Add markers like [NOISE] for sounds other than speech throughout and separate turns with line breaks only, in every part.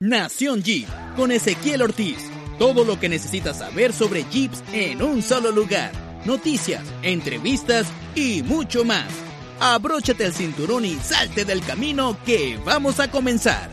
Nación Jeep con Ezequiel Ortiz. Todo lo que necesitas saber sobre Jeeps en un solo lugar. Noticias, entrevistas y mucho más. Abróchate el cinturón y salte del camino que vamos a comenzar.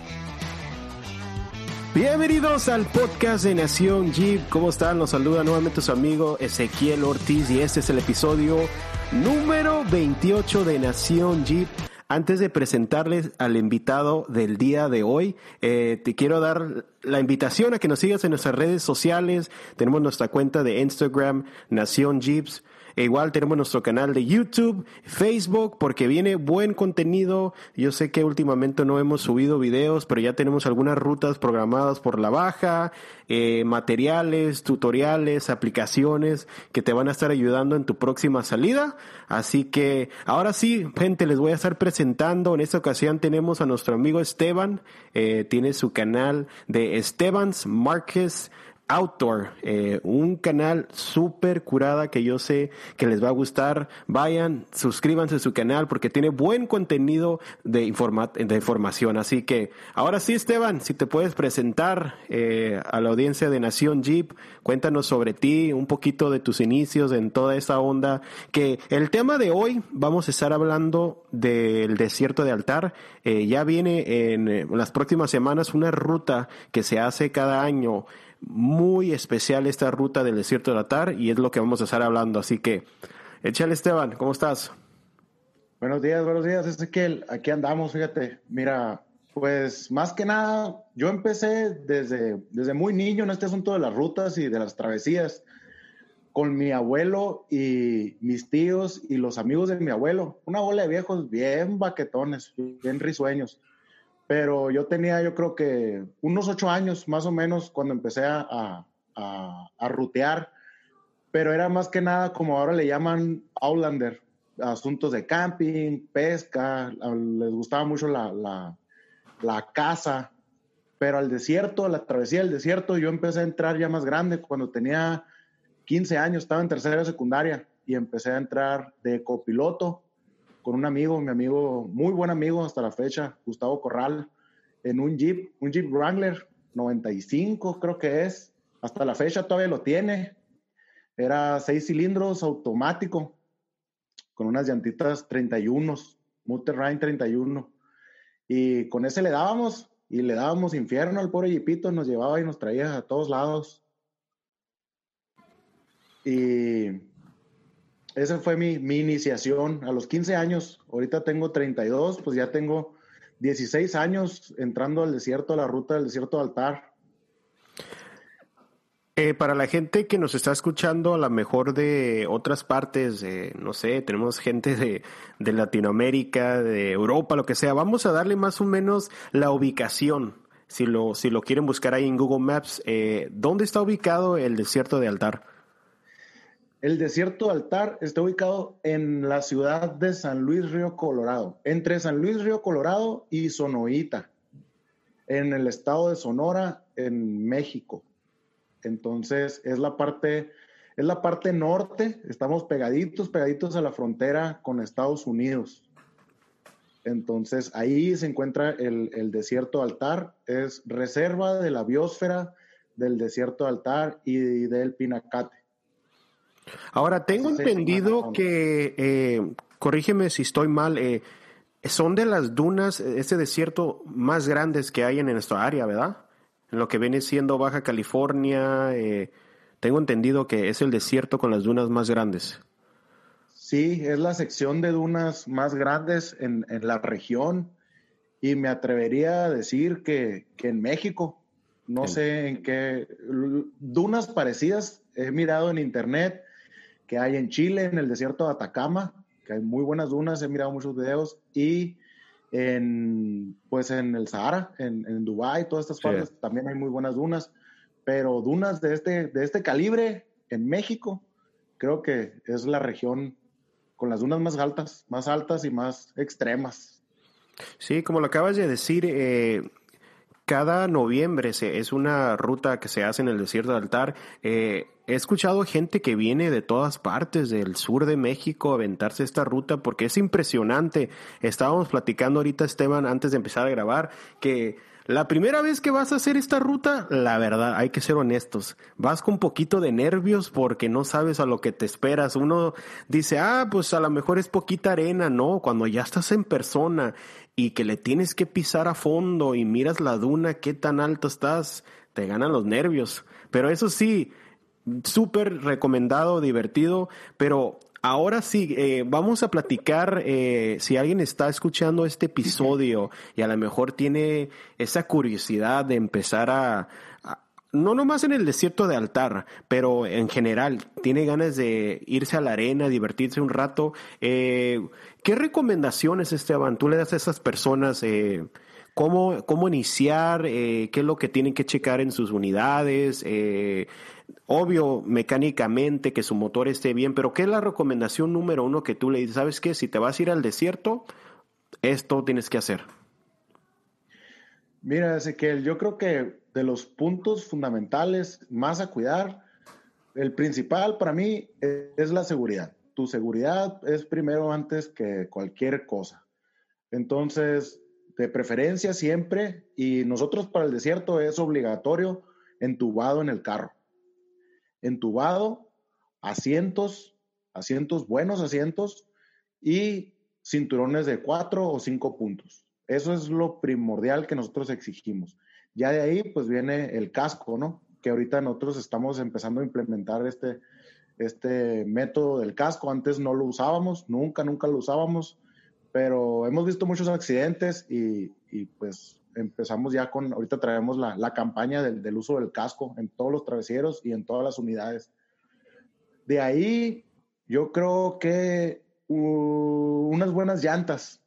Bienvenidos al podcast de Nación Jeep. ¿Cómo están? Los saluda nuevamente su amigo Ezequiel Ortiz y este es el episodio número 28 de Nación Jeep. Antes de presentarles al invitado del día de hoy, eh, te quiero dar la invitación a que nos sigas en nuestras redes sociales. Tenemos nuestra cuenta de Instagram, Nación Jeeps. E igual tenemos nuestro canal de YouTube, Facebook, porque viene buen contenido. Yo sé que últimamente no hemos subido videos, pero ya tenemos algunas rutas programadas por la baja, eh, materiales, tutoriales, aplicaciones que te van a estar ayudando en tu próxima salida. Así que ahora sí, gente, les voy a estar presentando. En esta ocasión tenemos a nuestro amigo Esteban. Eh, tiene su canal de Esteban's Márquez Outdoor, eh, un canal súper curada que yo sé que les va a gustar. Vayan, suscríbanse a su canal porque tiene buen contenido de, de información. Así que ahora sí, Esteban, si te puedes presentar eh, a la audiencia de Nación Jeep, cuéntanos sobre ti, un poquito de tus inicios en toda esa onda. Que el tema de hoy vamos a estar hablando del desierto de altar. Eh, ya viene en las próximas semanas una ruta que se hace cada año muy especial esta ruta del desierto de Atar y es lo que vamos a estar hablando. Así que, échale Esteban, ¿cómo estás?
Buenos días, buenos días, Ezequiel. Aquí andamos, fíjate. Mira, pues más que nada, yo empecé desde, desde muy niño en este asunto de las rutas y de las travesías con mi abuelo y mis tíos y los amigos de mi abuelo. Una bola de viejos bien baquetones, bien risueños. Pero yo tenía, yo creo que unos ocho años más o menos cuando empecé a, a, rutear, pero era más que nada como ahora le llaman Outlander, asuntos de camping, pesca, les gustaba mucho la, la, la caza, pero al desierto, la travesía del desierto, yo empecé a entrar ya más grande, cuando tenía 15 años, estaba en tercera secundaria y empecé a entrar de copiloto con un amigo, mi amigo, muy buen amigo hasta la fecha, Gustavo Corral, en un Jeep, un Jeep Wrangler 95 creo que es, hasta la fecha todavía lo tiene. Era seis cilindros automático, con unas llantitas 31, Ryan 31. Y con ese le dábamos, y le dábamos infierno al pobre Jeepito, nos llevaba y nos traía a todos lados. Y esa fue mi, mi, iniciación a los 15 años. Ahorita tengo 32, pues ya tengo 16 años entrando al desierto, a la ruta del desierto de altar.
Eh, para la gente que nos está escuchando, a lo mejor de otras partes, no sé, tenemos gente de, de, Latinoamérica, de Europa, lo que sea, vamos a darle más o menos la ubicación. Si lo, si lo quieren buscar ahí en Google Maps, eh, ¿dónde está ubicado el desierto de altar?
El desierto altar está ubicado en la ciudad de San Luis Río Colorado, entre San Luis Río Colorado y Sonoita, en el estado de Sonora, en México. Entonces, es la parte, es la parte norte, estamos pegaditos, pegaditos a la frontera con Estados Unidos. Entonces, ahí se encuentra el, el desierto altar, es reserva de la biosfera del desierto altar y del Pinacate.
Ahora, tengo entendido que, eh, corrígeme si estoy mal, eh, son de las dunas, este desierto más grandes que hay en nuestra área, ¿verdad? En lo que viene siendo Baja California, eh, tengo entendido que es el desierto con las dunas más grandes.
Sí, es la sección de dunas más grandes en, en la región y me atrevería a decir que, que en México, no sé en qué, dunas parecidas he mirado en internet que hay en Chile, en el desierto de Atacama, que hay muy buenas dunas, he mirado muchos videos, y en, pues en el Sahara, en, en Dubái, todas estas partes, también hay muy buenas dunas, pero dunas de este, de este calibre en México, creo que es la región con las dunas más altas, más altas y más extremas.
Sí, como lo acabas de decir, eh, cada noviembre se, es una ruta que se hace en el desierto de altar. Eh, he escuchado gente que viene de todas partes del sur de México a aventarse esta ruta porque es impresionante. Estábamos platicando ahorita, Esteban, antes de empezar a grabar, que La primera vez que vas a hacer esta ruta, la verdad, hay que ser honestos. Vas con un poquito de nervios porque no sabes a lo que te esperas. Uno dice, ah, pues a lo mejor es poquita arena. No, cuando ya estás en persona y que le tienes que pisar a fondo y miras la duna, qué tan alto estás, te ganan los nervios. Pero eso sí, súper recomendado, divertido, pero Ahora sí, eh, vamos a platicar, eh, si alguien está escuchando este episodio y a lo mejor tiene esa curiosidad de empezar a, no nomás en el desierto de altar, pero en general, tiene ganas de irse a la arena, divertirse un rato, eh, ¿qué recomendaciones, Esteban, tú le das a esas personas? Eh, cómo, cómo iniciar, qué es lo que tienen que checar en sus unidades, eh, obvio mecánicamente que su motor esté bien, pero ¿qué es la recomendación número uno que tú le dices? ¿Sabes qué? Si te vas a ir al desierto, esto tienes que hacer.
Mira, Ezequiel, yo creo que de los puntos fundamentales más a cuidar, el principal para mí es la seguridad. Tu seguridad es primero antes que cualquier cosa. Entonces, de preferencia siempre, y nosotros para el desierto es obligatorio entubado en el carro entubado, asientos, asientos, buenos asientos y cinturones de cuatro o cinco puntos. Eso es lo primordial que nosotros exigimos. Ya de ahí, pues viene el casco, ¿no? Que ahorita nosotros estamos empezando a implementar este, este método del casco. Antes no lo usábamos, nunca, nunca lo usábamos, pero hemos visto muchos accidentes y, pues empezamos ya con, ahorita traemos la, la campaña del, del, uso del casco en todos los travesieros y en todas las unidades. De ahí, yo creo que unas buenas llantas,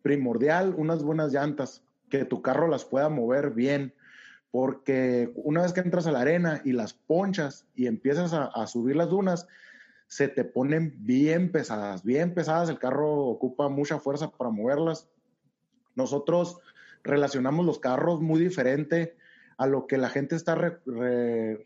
primordial, unas buenas llantas, que tu carro las pueda mover bien, porque una vez que entras a la arena y las ponchas y empiezas a subir las dunas, se te ponen bien pesadas, bien pesadas, el carro ocupa mucha fuerza para moverlas. Nosotros relacionamos los carros muy diferente a lo que la gente está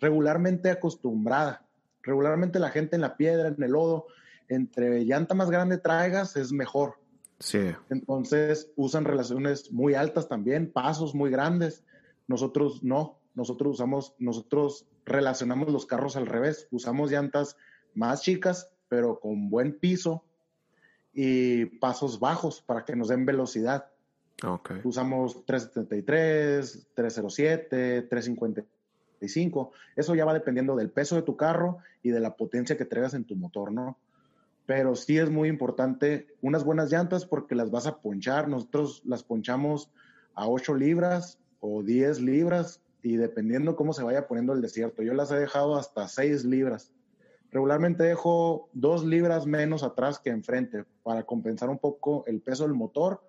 regularmente acostumbrada. Regularmente la gente en la piedra, en el lodo, entre llanta más grande traigas es mejor.
Sí.
Entonces usan relaciones muy altas también, pasos muy grandes. Nosotros no, nosotros usamos, nosotros relacionamos los carros al revés, usamos llantas más chicas, pero con buen piso y pasos bajos para que nos den velocidad. Usamos 373, 307, 355. Eso ya va dependiendo del peso de tu carro y de la potencia que traigas en tu motor, ¿no? Pero sí es muy importante unas buenas llantas porque las vas a ponchar. Nosotros las ponchamos a 8 libras o 10 libras y dependiendo cómo se vaya poniendo el desierto. Yo las he dejado hasta 6 libras. Regularmente dejo 2 libras menos atrás que enfrente para compensar un poco el peso del motor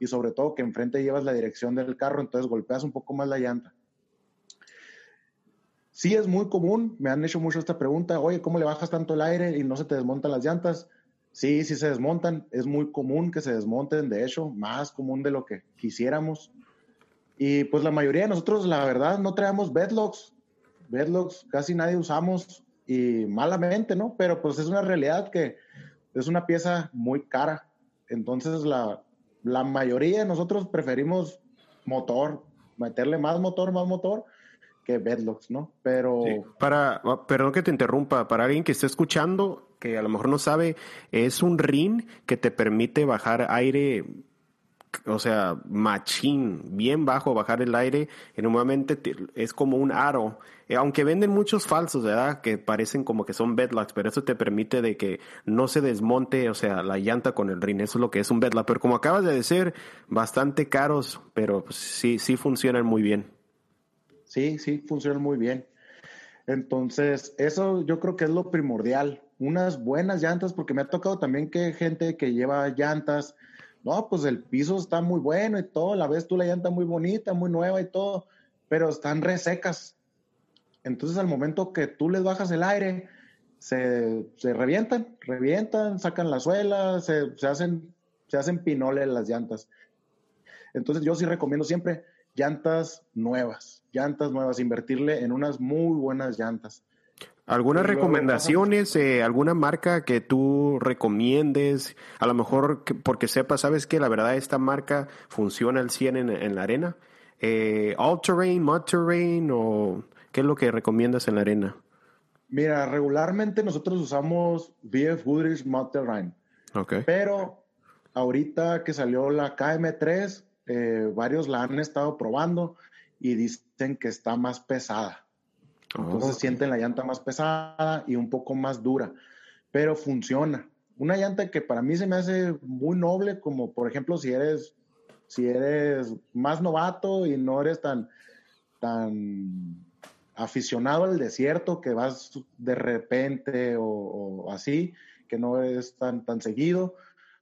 y sobre todo que enfrente llevas la dirección del carro, entonces golpeas un poco más la llanta. Sí es muy común, me han hecho mucho esta pregunta, oye, ¿cómo le bajas tanto el aire y no se te desmontan las llantas? Sí, sí se desmontan, es muy común que se desmonten, de hecho, más común de lo que quisiéramos. Y pues la mayoría de nosotros, la verdad, no traemos bedlocks, bedlocks casi nadie usamos y malamente, ¿no? Pero pues es una realidad que es una pieza muy cara. Entonces la, la mayoría de nosotros preferimos motor, meterle más motor, más motor que bedlocks, ¿no? Pero...
Para, perdón que te interrumpa, para alguien que esté escuchando, que a lo mejor no sabe, es un ring que te permite bajar aire o sea, machín, bien bajo, bajar el aire, y normalmente es como un aro, eh, aunque venden muchos falsos, ¿verdad? Que parecen como que son bedlocks, pero eso te permite de que no se desmonte, o sea, la llanta con el rin, eso es lo que es un bedlock, pero como acabas de decir, bastante caros, pero pues, sí, sí funcionan muy bien.
Sí, sí, funcionan muy bien. Entonces, eso yo creo que es lo primordial, unas buenas llantas, porque me ha tocado también que gente que lleva llantas, no, pues el piso está muy bueno y todo, la ves tú la llanta muy bonita, muy nueva y todo, pero están resecas. Entonces al momento que tú les bajas el aire, se, se revientan, revientan, sacan la suela, se, se, hacen, se hacen pinoles las llantas. Entonces yo sí recomiendo siempre llantas nuevas, llantas nuevas, invertirle en unas muy buenas llantas.
¿Algunas recomendaciones, eh, alguna marca que tú recomiendes? A lo mejor porque sepas, sabes que la verdad esta marca funciona al 100 en, en la arena. Eh, ¿All terrain, mud terrain o qué es lo que recomiendas en la arena?
Mira, regularmente nosotros usamos BF Goodrich Mud Terrain.
Okay.
Pero ahorita que salió la KM3, eh, varios la han estado probando y dicen que está más pesada. Entonces
Oh.
sienten la llanta más pesada y un poco más dura, pero funciona. Una llanta que para mí se me hace muy noble, como por ejemplo si eres, si eres más novato y no eres tan, tan aficionado al desierto, que vas de repente o, así, que no es tan, tan seguido.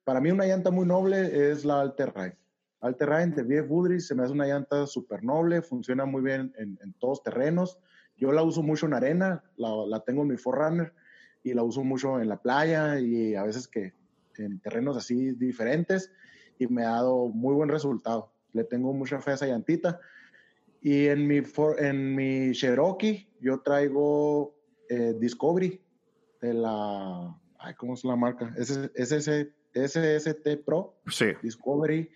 Para mí una llanta muy noble es la Alterrain. Alterrain de BF Woodridge se me hace una llanta súper noble, funciona muy bien en, en, todos terrenos. Yo la uso mucho en arena, la, la, tengo en mi Forerunner y la uso mucho en la playa y a veces que en terrenos así diferentes y me ha dado muy buen resultado. Le tengo mucha fe a esa llantita. Y en mi, en mi Cherokee yo traigo eh, Discovery de la, ay, ¿cómo es la marca? SS, SST Pro.
Sí.
Discovery,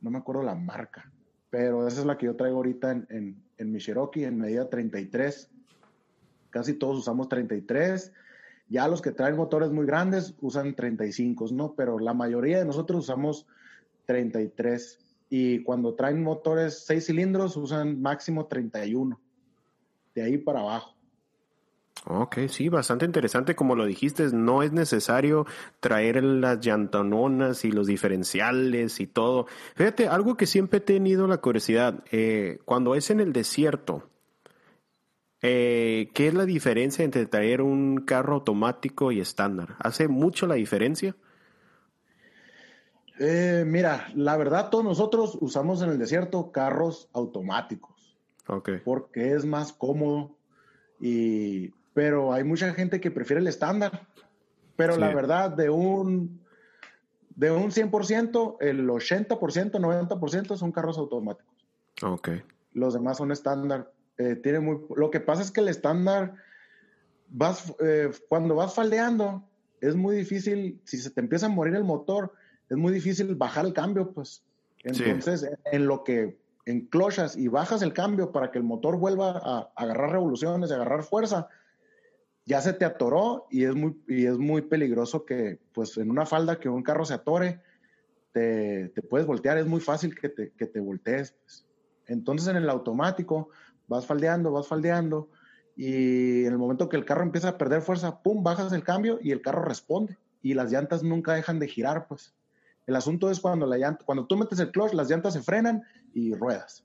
no me acuerdo la marca, pero esa es la que yo traigo ahorita en, en, en mi Cherokee en medida 33. Casi todos usamos 33. Ya los que traen motores muy grandes usan 35, ¿no? Pero la mayoría de nosotros usamos 33. Y cuando traen motores 6 cilindros usan máximo 31. De ahí para abajo.
Ok, sí, bastante interesante. Como lo dijiste, no es necesario traer las llantononas y los diferenciales y todo. Fíjate, algo que siempre he tenido la curiosidad, eh, cuando es en el desierto, eh, ¿qué es la diferencia entre traer un carro automático y estándar? ¿Hace mucho la diferencia?
Eh, mira, la verdad, todos nosotros usamos en el desierto carros automáticos.
Ok.
Porque es más cómodo y pero hay mucha gente que prefiere el estándar. Pero sí. la verdad, de un, de un 100%, el 80%, 90% son carros automáticos.
Ok.
Los demás son estándar. Eh, tiene muy, lo que pasa es que el estándar, vas, eh, cuando vas faldeando, es muy difícil, si se te empieza a morir el motor, es muy difícil bajar el cambio, pues. Entonces, sí. en lo que enclochas y bajas el cambio para que el motor vuelva a agarrar revoluciones, a agarrar fuerza, ya se te atoró y es muy, y es muy peligroso que, pues, en una falda que un carro se atore, te, te puedes voltear, es muy fácil que te, que te voltees. Pues. Entonces, en el automático, vas faldeando, vas faldeando, y en el momento que el carro empieza a perder fuerza, pum, bajas el cambio y el carro responde. Y las llantas nunca dejan de girar, pues. El asunto es cuando la llanta, cuando tú metes el clutch, las llantas se frenan y ruedas.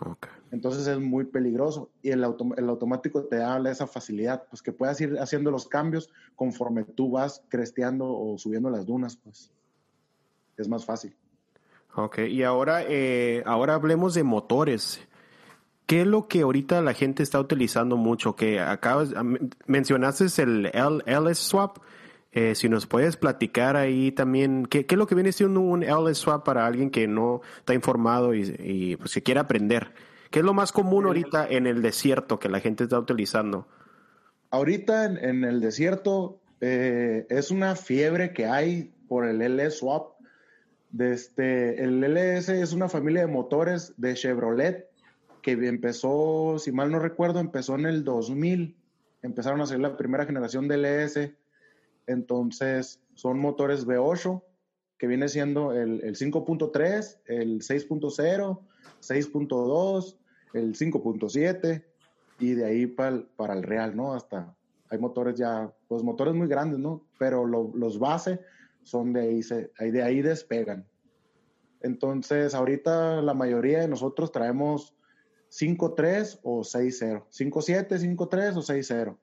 Okay.
Entonces es muy peligroso y el, auto, el, automático te da esa facilidad, pues que puedas ir haciendo los cambios conforme tú vas cresteando o subiendo las dunas, pues es más fácil.
Ok, y ahora, eh, ahora hablemos de motores. ¿Qué es lo que ahorita la gente está utilizando mucho? Que acabas, mencionaste el L, LS Swap. Eh, si nos puedes platicar ahí también, ¿qué, ¿qué, es lo que viene siendo un LS Swap para alguien que no está informado y, y pues que quiere aprender? ¿Qué es lo más común ahorita en el desierto que la gente está utilizando?
Ahorita en, en el desierto eh, es una fiebre que hay por el LS Swap. Desde, el LS es una familia de motores de Chevrolet que empezó, si mal no recuerdo, empezó en el 2000. Empezaron a hacer la primera generación del LS. Entonces, son motores V8, que viene siendo el, el 5.3, el 6.0, 6.2, el 5.7 y de ahí para para el real, ¿no? Hasta hay motores ya, pues motores muy grandes, ¿no? Pero lo, los base son de ahí, se, de ahí despegan. Entonces, ahorita la mayoría de nosotros traemos 5.3 o 6.0, 5.7, 5.3 o 6.0.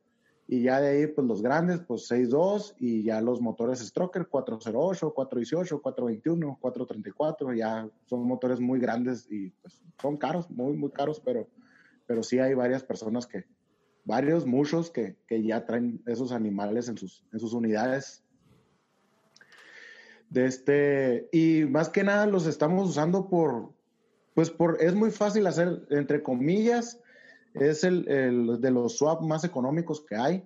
Y ya de ahí, pues los grandes, pues 6.2 y ya los motores Stroker 408, 418, 421, 434, ya son motores muy grandes y pues son caros, muy, muy caros, pero, pero sí hay varias personas que, varios, muchos que, que ya traen esos animales en sus, en sus unidades. De este, y más que nada los estamos usando por, pues por, es muy fácil hacer, entre comillas, es el, el, de los swap más económicos que hay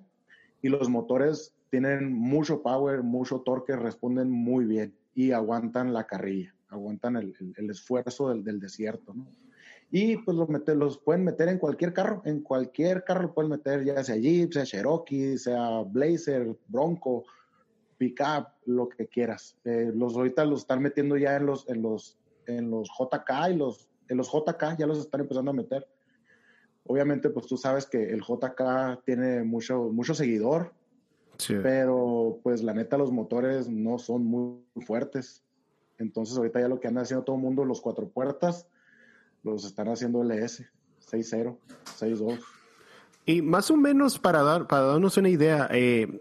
y los motores tienen mucho power, mucho torque, responden muy bien y aguantan la carrilla, aguantan el, el, esfuerzo del, del, desierto. y pues los, los pueden meter en cualquier carro, en cualquier carro lo pueden meter, ya sea Jeep, sea Cherokee, sea Blazer, Bronco, pickup, lo que quieras. Eh, los ahorita los están metiendo ya en los, en los, en los JK y los, en los JK ya los están empezando a meter. Obviamente, pues tú sabes que el JK tiene mucho, mucho seguidor, pero pues la neta los motores no son muy fuertes. Entonces ahorita ya lo que anda haciendo todo el mundo, los cuatro puertas, los están haciendo LS, 6.0, 6.2.
Y más o menos para, dar, para darnos una idea, eh,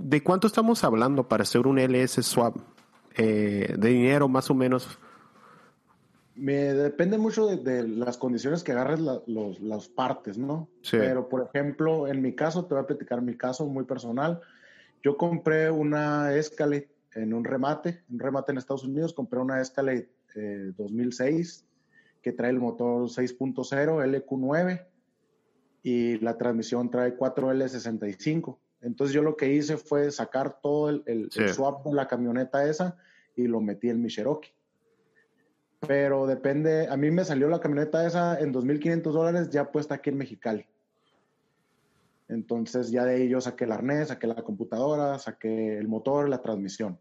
¿de cuánto estamos hablando para hacer un LS swap? Eh, de dinero más o menos.
Me depende mucho de, las condiciones que agarres los, las partes, ¿no? Sí. Pero, por ejemplo, en mi caso, te voy a platicar mi caso muy personal. Yo compré una Escalade en un remate, un remate en Estados Unidos, compré una Escalade 2006 eh, que trae el motor 6.0 LQ9 y la transmisión trae 4L65. Entonces yo lo que hice fue sacar todo el, swap de la camioneta esa y lo metí en mi Cherokee. Pero depende, a mí me salió la camioneta esa en 2.500 dólares ya puesta aquí en Mexicali. Entonces ya de ahí yo saqué el arnés, saqué la computadora, saqué el motor, la transmisión.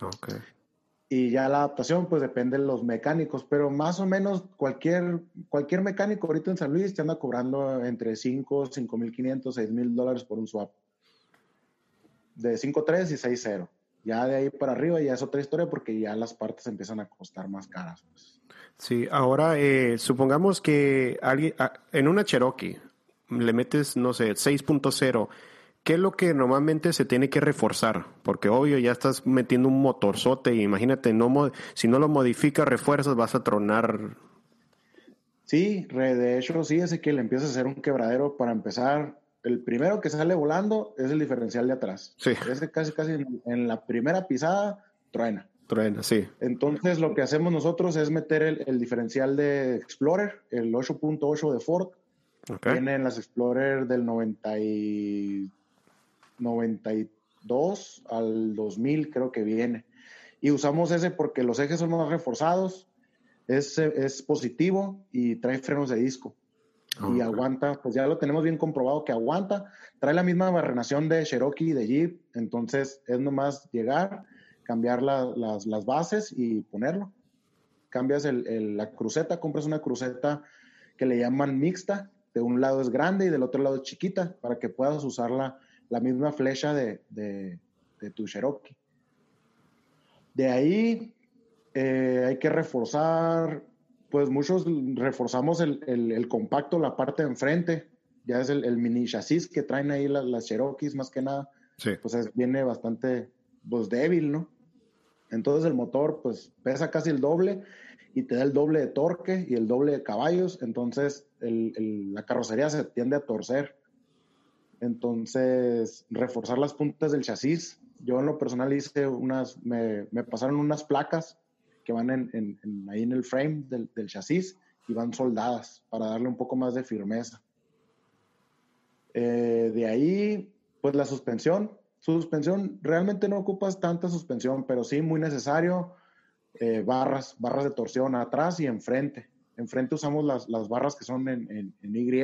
Okay.
Y ya la adaptación, pues depende de los mecánicos, pero más o menos cualquier, cualquier mecánico ahorita en San Luis te anda cobrando entre 5, 5.500, 6.000 dólares por un swap. De 5.3 y 6.0. Ya de ahí para arriba ya es otra historia porque ya las partes empiezan a costar más caras. Pues.
Sí, ahora eh, supongamos que alguien, ah, en una Cherokee le metes, no sé, 6.0 ¿Qué es lo que normalmente se tiene que reforzar? Porque obvio ya estás metiendo un motorzote y imagínate, no, si no lo modificas, refuerzas, vas a tronar.
Sí, de hecho sí, es que le empieza a hacer un quebradero para empezar. El primero que sale volando es el diferencial de atrás.
Sí.
Ese casi, casi en, la primera pisada truena.
Truena, sí.
Entonces lo que hacemos nosotros es meter el, diferencial de Explorer, el 8.8 de Ford. Okay. Tienen las Explorer del 90 92 al 2000 creo que viene. Y usamos ese porque los ejes son más reforzados, es, es positivo y trae frenos de disco. Y aguanta, pues ya lo tenemos bien comprobado que aguanta. Trae la misma barrenación de Cherokee y de Jeep, entonces es nomás llegar, cambiar las, las, bases y ponerlo. Cambias el, la cruceta, compras una cruceta que le llaman mixta, de un lado es grande y del otro lado es chiquita, para que puedas usarla la misma flecha de, de, tu Cherokee. De ahí eh, hay que reforzar, pues muchos reforzamos el, compacto, la parte de enfrente, ya es el, mini chasis que traen ahí las, Cherokees más que nada, pues viene bastante pues, débil, ¿no? Entonces el motor pues pesa casi el doble y te da el doble de torque y el doble de caballos, entonces la carrocería se tiende a torcer. Entonces, reforzar las puntas del chasis. Yo en lo personal hice unas, me, pasaron unas placas que van en, ahí en el frame del, chasis y van soldadas para darle un poco más de firmeza. Eh, de ahí, pues la suspensión. Suspensión, realmente no ocupas tanta suspensión, pero sí muy necesario. Eh, barras, barras de torsión atrás y enfrente. Enfrente usamos las, barras que son en, en, en Y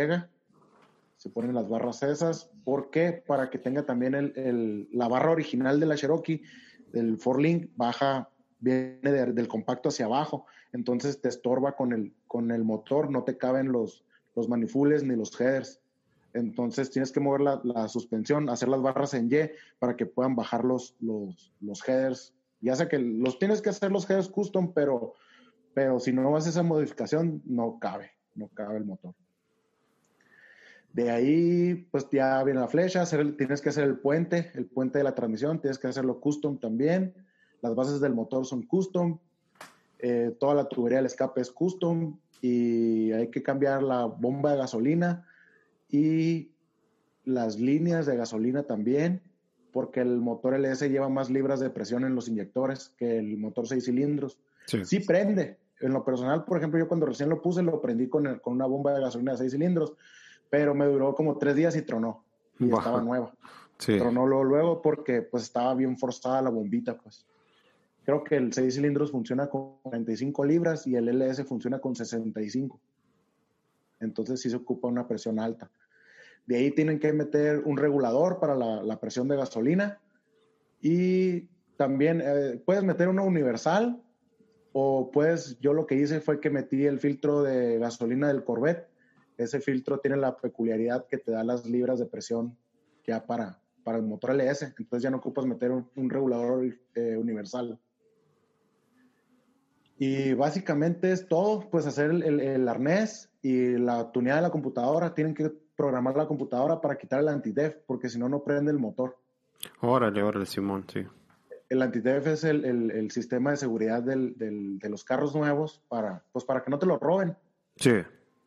se ponen las barras esas. ¿Por qué? Para que tenga también el, la barra original de la Cherokee, del Link, baja, viene del compacto hacia abajo, entonces te estorba con el, con el motor, no te caben los, los manifules ni los headers. Entonces tienes que mover la, suspensión, hacer las barras en Y para que puedan bajar los, los, los headers. Ya sé que los tienes que hacer los headers custom, pero, pero si no haces esa modificación, no cabe, no cabe el motor. De ahí, pues ya viene la flecha, tienes que hacer el puente, el puente de la transmisión, tienes que hacerlo custom también. Las bases del motor son custom, eh, toda la tubería del escape es custom y hay que cambiar la bomba de gasolina y las líneas de gasolina también, porque el motor LS lleva más libras de presión en los inyectores que el motor 6 cilindros. Sí. prende. En lo personal, por ejemplo, yo cuando recién lo puse, lo prendí con, con una bomba de gasolina de 6 cilindros pero me duró como tres días y tronó. Y estaba nueva. Tronó luego, luego porque pues estaba bien forzada la bombita, pues. Creo que el 6 cilindros funciona con 45 libras y el LS funciona con 65. Entonces sí se ocupa una presión alta. De ahí tienen que meter un regulador para la, presión de gasolina y también eh, puedes meter uno universal o pues yo lo que hice fue que metí el filtro de gasolina del Corvette. Ese filtro tiene la peculiaridad que te da las libras de presión ya para, para el motor LS. Entonces ya no ocupas meter un, regulador eh, universal. Y básicamente es todo, pues hacer el, el, arnés y la tuneada de la computadora. Tienen que programar la computadora para quitar el antidef, porque si no, no prende el motor.
Órale, órale, Simón, sí
el Antidef es el, sistema de seguridad de los carros nuevos para, pues para que no te lo roben.
Sí.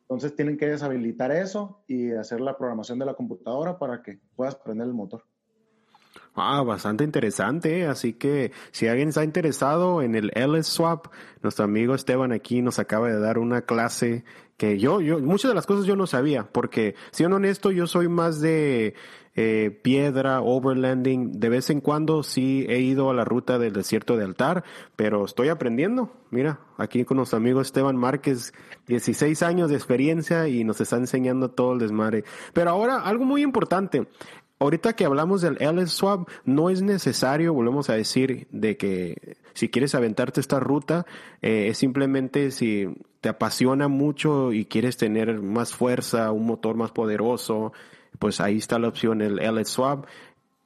Entonces tienen que deshabilitar eso y hacer la programación de la computadora para que puedas prender el motor.
Ah, bastante interesante. ¿eh? Así que si alguien está interesado en el LS Swap, nuestro amigo Esteban aquí nos acaba de dar una clase que yo, yo, muchas de las cosas yo no sabía, porque siendo honesto, yo soy más de eh, piedra, overlanding. De vez en cuando sí he ido a la ruta del desierto de altar, pero estoy aprendiendo. Mira, aquí con nuestro amigo Esteban Márquez, 16 años de experiencia y nos está enseñando todo el desmadre. Pero ahora, algo muy importante. Ahorita que hablamos del LS Swap, no es necesario, volvemos a decir, de que si quieres aventarte esta ruta, eh, es simplemente si te apasiona mucho y quieres tener más fuerza, un motor más poderoso, pues ahí está la opción, el LS Swap.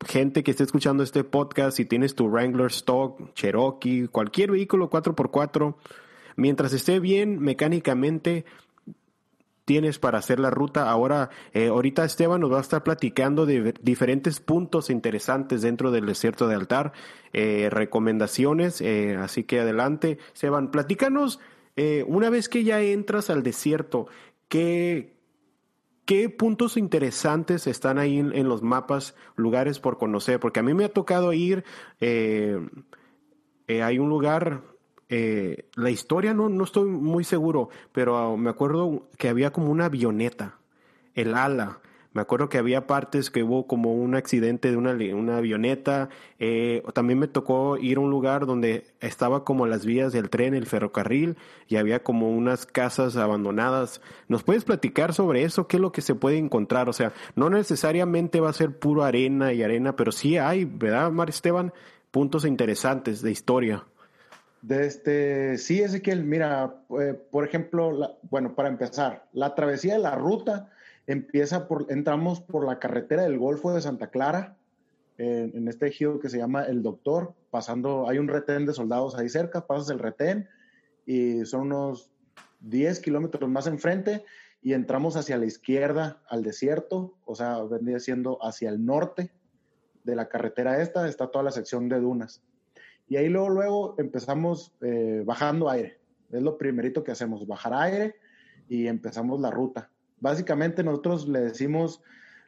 Gente que esté escuchando este podcast, si tienes tu Wrangler Stock, Cherokee, cualquier vehículo 4x4, mientras esté bien mecánicamente, tienes para hacer la ruta. Ahora, eh, ahorita Esteban nos va a estar platicando de diferentes puntos interesantes dentro del desierto de altar, eh, recomendaciones, eh, así que adelante. Esteban, platícanos, una vez que ya entras al desierto, ¿qué, ¿Qué puntos interesantes están ahí en, los mapas, lugares por conocer? Porque a mí me ha tocado ir, hay un lugar, eh, la historia no, no estoy muy seguro, pero me acuerdo que había como una avioneta, el ala, me acuerdo que había partes que hubo como un accidente de una, una avioneta. Eh, también me tocó ir a un lugar donde estaba como las vías del tren, el ferrocarril, y había como unas casas abandonadas. ¿Nos puedes platicar sobre eso? ¿Qué es lo que se puede encontrar? O sea, no necesariamente va a ser puro arena y arena, pero sí hay, ¿verdad, Mar Esteban? Puntos interesantes de historia.
De este, sí, Ezequiel, mira, eh, por ejemplo, bueno, para empezar, la travesía de la ruta empieza por, entramos por la carretera del Golfo de Santa Clara, en, este ejido que se llama El Doctor, pasando, hay un retén de soldados ahí cerca, pasas el retén y son unos 10 kilómetros más enfrente y entramos hacia la izquierda al desierto, o sea, vendría siendo hacia el norte de la carretera esta, está toda la sección de dunas. Y ahí luego, luego empezamos eh, bajando aire. Es lo primerito que hacemos, bajar aire y empezamos la ruta. Básicamente nosotros le decimos,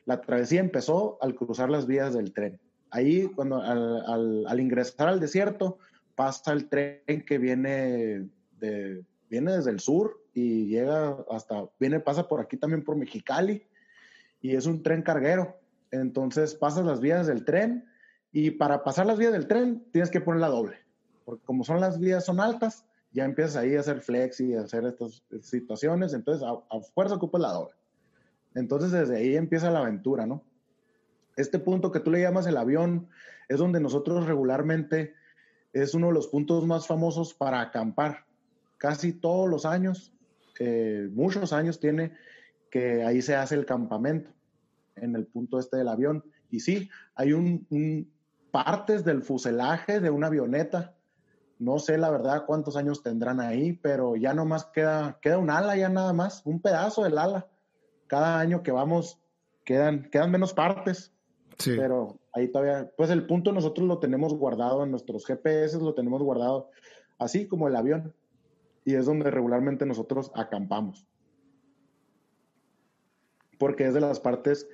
la travesía empezó al cruzar las vías del tren. Ahí, cuando al, ingresar al desierto, pasa el tren que viene, de, viene desde el sur y llega hasta, viene, pasa por aquí también por Mexicali y es un tren carguero. Entonces pasas las vías del tren y para pasar las vías del tren tienes que poner la doble, porque como son las vías son altas, ya empiezas ahí a hacer flex y a hacer estas situaciones, entonces a, fuerza ocupas la doble. Entonces desde ahí empieza la aventura, ¿no? Este punto que tú le llamas el avión es donde nosotros regularmente es uno de los puntos más famosos para acampar. Casi todos los años, eh, muchos años tiene que ahí se hace el campamento en el punto este del avión. Y sí, hay un partes del fuselaje de una avioneta no sé la verdad cuántos años tendrán ahí, pero ya nomás queda, queda un ala, ya nada más, un pedazo del ala. Cada año que vamos quedan, quedan menos partes. Sí. Pero ahí todavía, pues el punto nosotros lo tenemos guardado en nuestros GPS, lo tenemos guardado así como el avión. Y es donde regularmente nosotros acampamos. Porque es de las partes,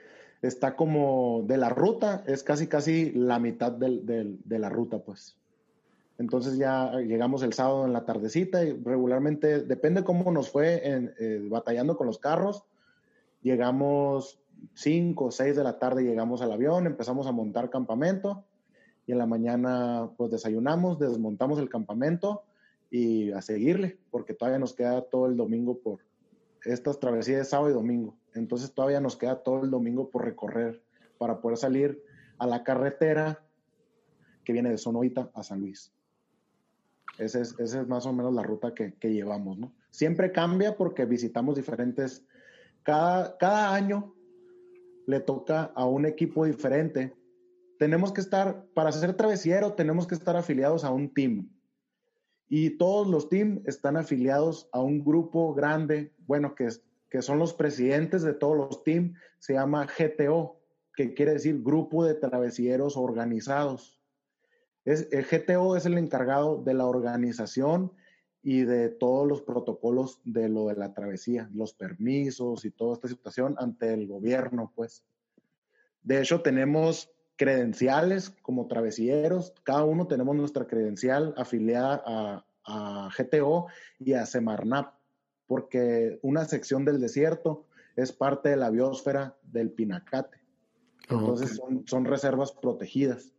está como de la ruta, es casi casi la mitad de la ruta, pues. Entonces ya llegamos el sábado en la tardecita y regularmente, depende cómo nos fue en, eh, batallando con los carros, llegamos 5 o 6 de la tarde, llegamos al avión, empezamos a montar campamento y en la mañana pues desayunamos, desmontamos el campamento y a seguirle, porque todavía nos queda todo el domingo por estas travesías de sábado y domingo. Entonces todavía nos queda todo el domingo por recorrer para poder salir a la carretera que viene de Sonoita a San Luis. Esa es, más o menos la ruta que, que, llevamos, ¿no? Siempre cambia porque visitamos diferentes, cada, cada año le toca a un equipo diferente. Tenemos que estar, para ser travesiero, tenemos que estar afiliados a un team. Y todos los teams están afiliados a un grupo grande, bueno, que, que son los presidentes de todos los teams, se llama GTO, que quiere decir Grupo de Travesieros Organizados. Es, el GTO es el encargado de la organización y de todos los protocolos de lo de la travesía, los permisos y toda esta situación ante el gobierno, pues. De hecho, tenemos credenciales como travesieros, cada uno tenemos nuestra credencial afiliada a, a GTO y a Semarnap, porque una sección del desierto es parte de la biosfera del Pinacate. Entonces son, son, reservas protegidas.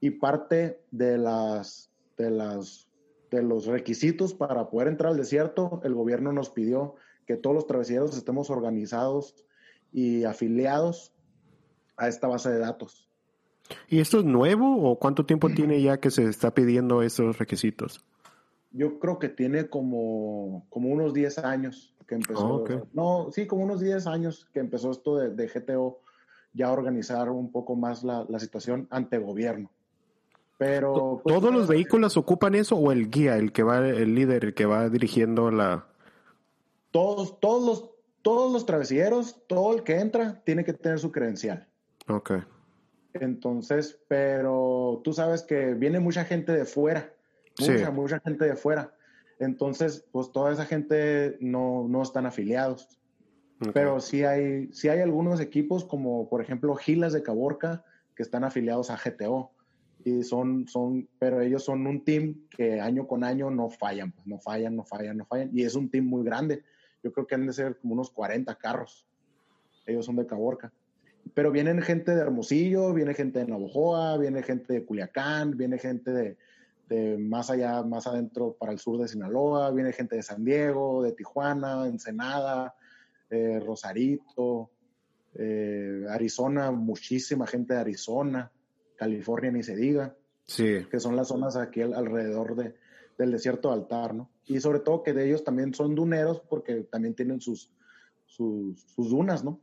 Y parte de las, de las de los requisitos para poder entrar al desierto, el gobierno nos pidió que todos los travesieros estemos organizados y afiliados a esta base de datos.
¿Y esto es nuevo o cuánto tiempo tiene ya que se está pidiendo esos requisitos?
Yo creo que tiene como, como unos 10 años que empezó. Ah, no, sí, como unos 10 años que empezó esto de, de GTO ya organizar un poco más la, la situación ante gobierno. Pero
pues, todos los vehículos ocupan eso o el guía, el que va, el líder, el que va dirigiendo la.
Todos, todos los, todos los travesieros, todo el que entra tiene que tener su credencial.
Ok.
Entonces, pero tú sabes que viene mucha gente de fuera, mucha, mucha gente de fuera. Entonces, pues toda esa gente no, no están afiliados. Pero sí hay, sí hay algunos equipos, como por ejemplo Gilas de Caborca, que están afiliados a GTO. Y son, son, pero ellos son un team que año con año no fallan, pues no fallan, no fallan, no fallan. Y es un team muy grande. Yo creo que han de ser como unos 40 carros. Ellos son de Caborca. Pero vienen gente de Hermosillo, viene gente de Navojoa, viene gente de Culiacán, viene gente de, de más allá, más adentro para el sur de Sinaloa, viene gente de San Diego, de Tijuana, Ensenada, eh, Rosarito, eh, Arizona, muchísima gente de Arizona, California ni se diga,
sí.
que son las zonas aquí alrededor de, del desierto de Altar, ¿no? Y sobre todo que de ellos también son duneros porque también tienen sus, sus, sus dunas, ¿no?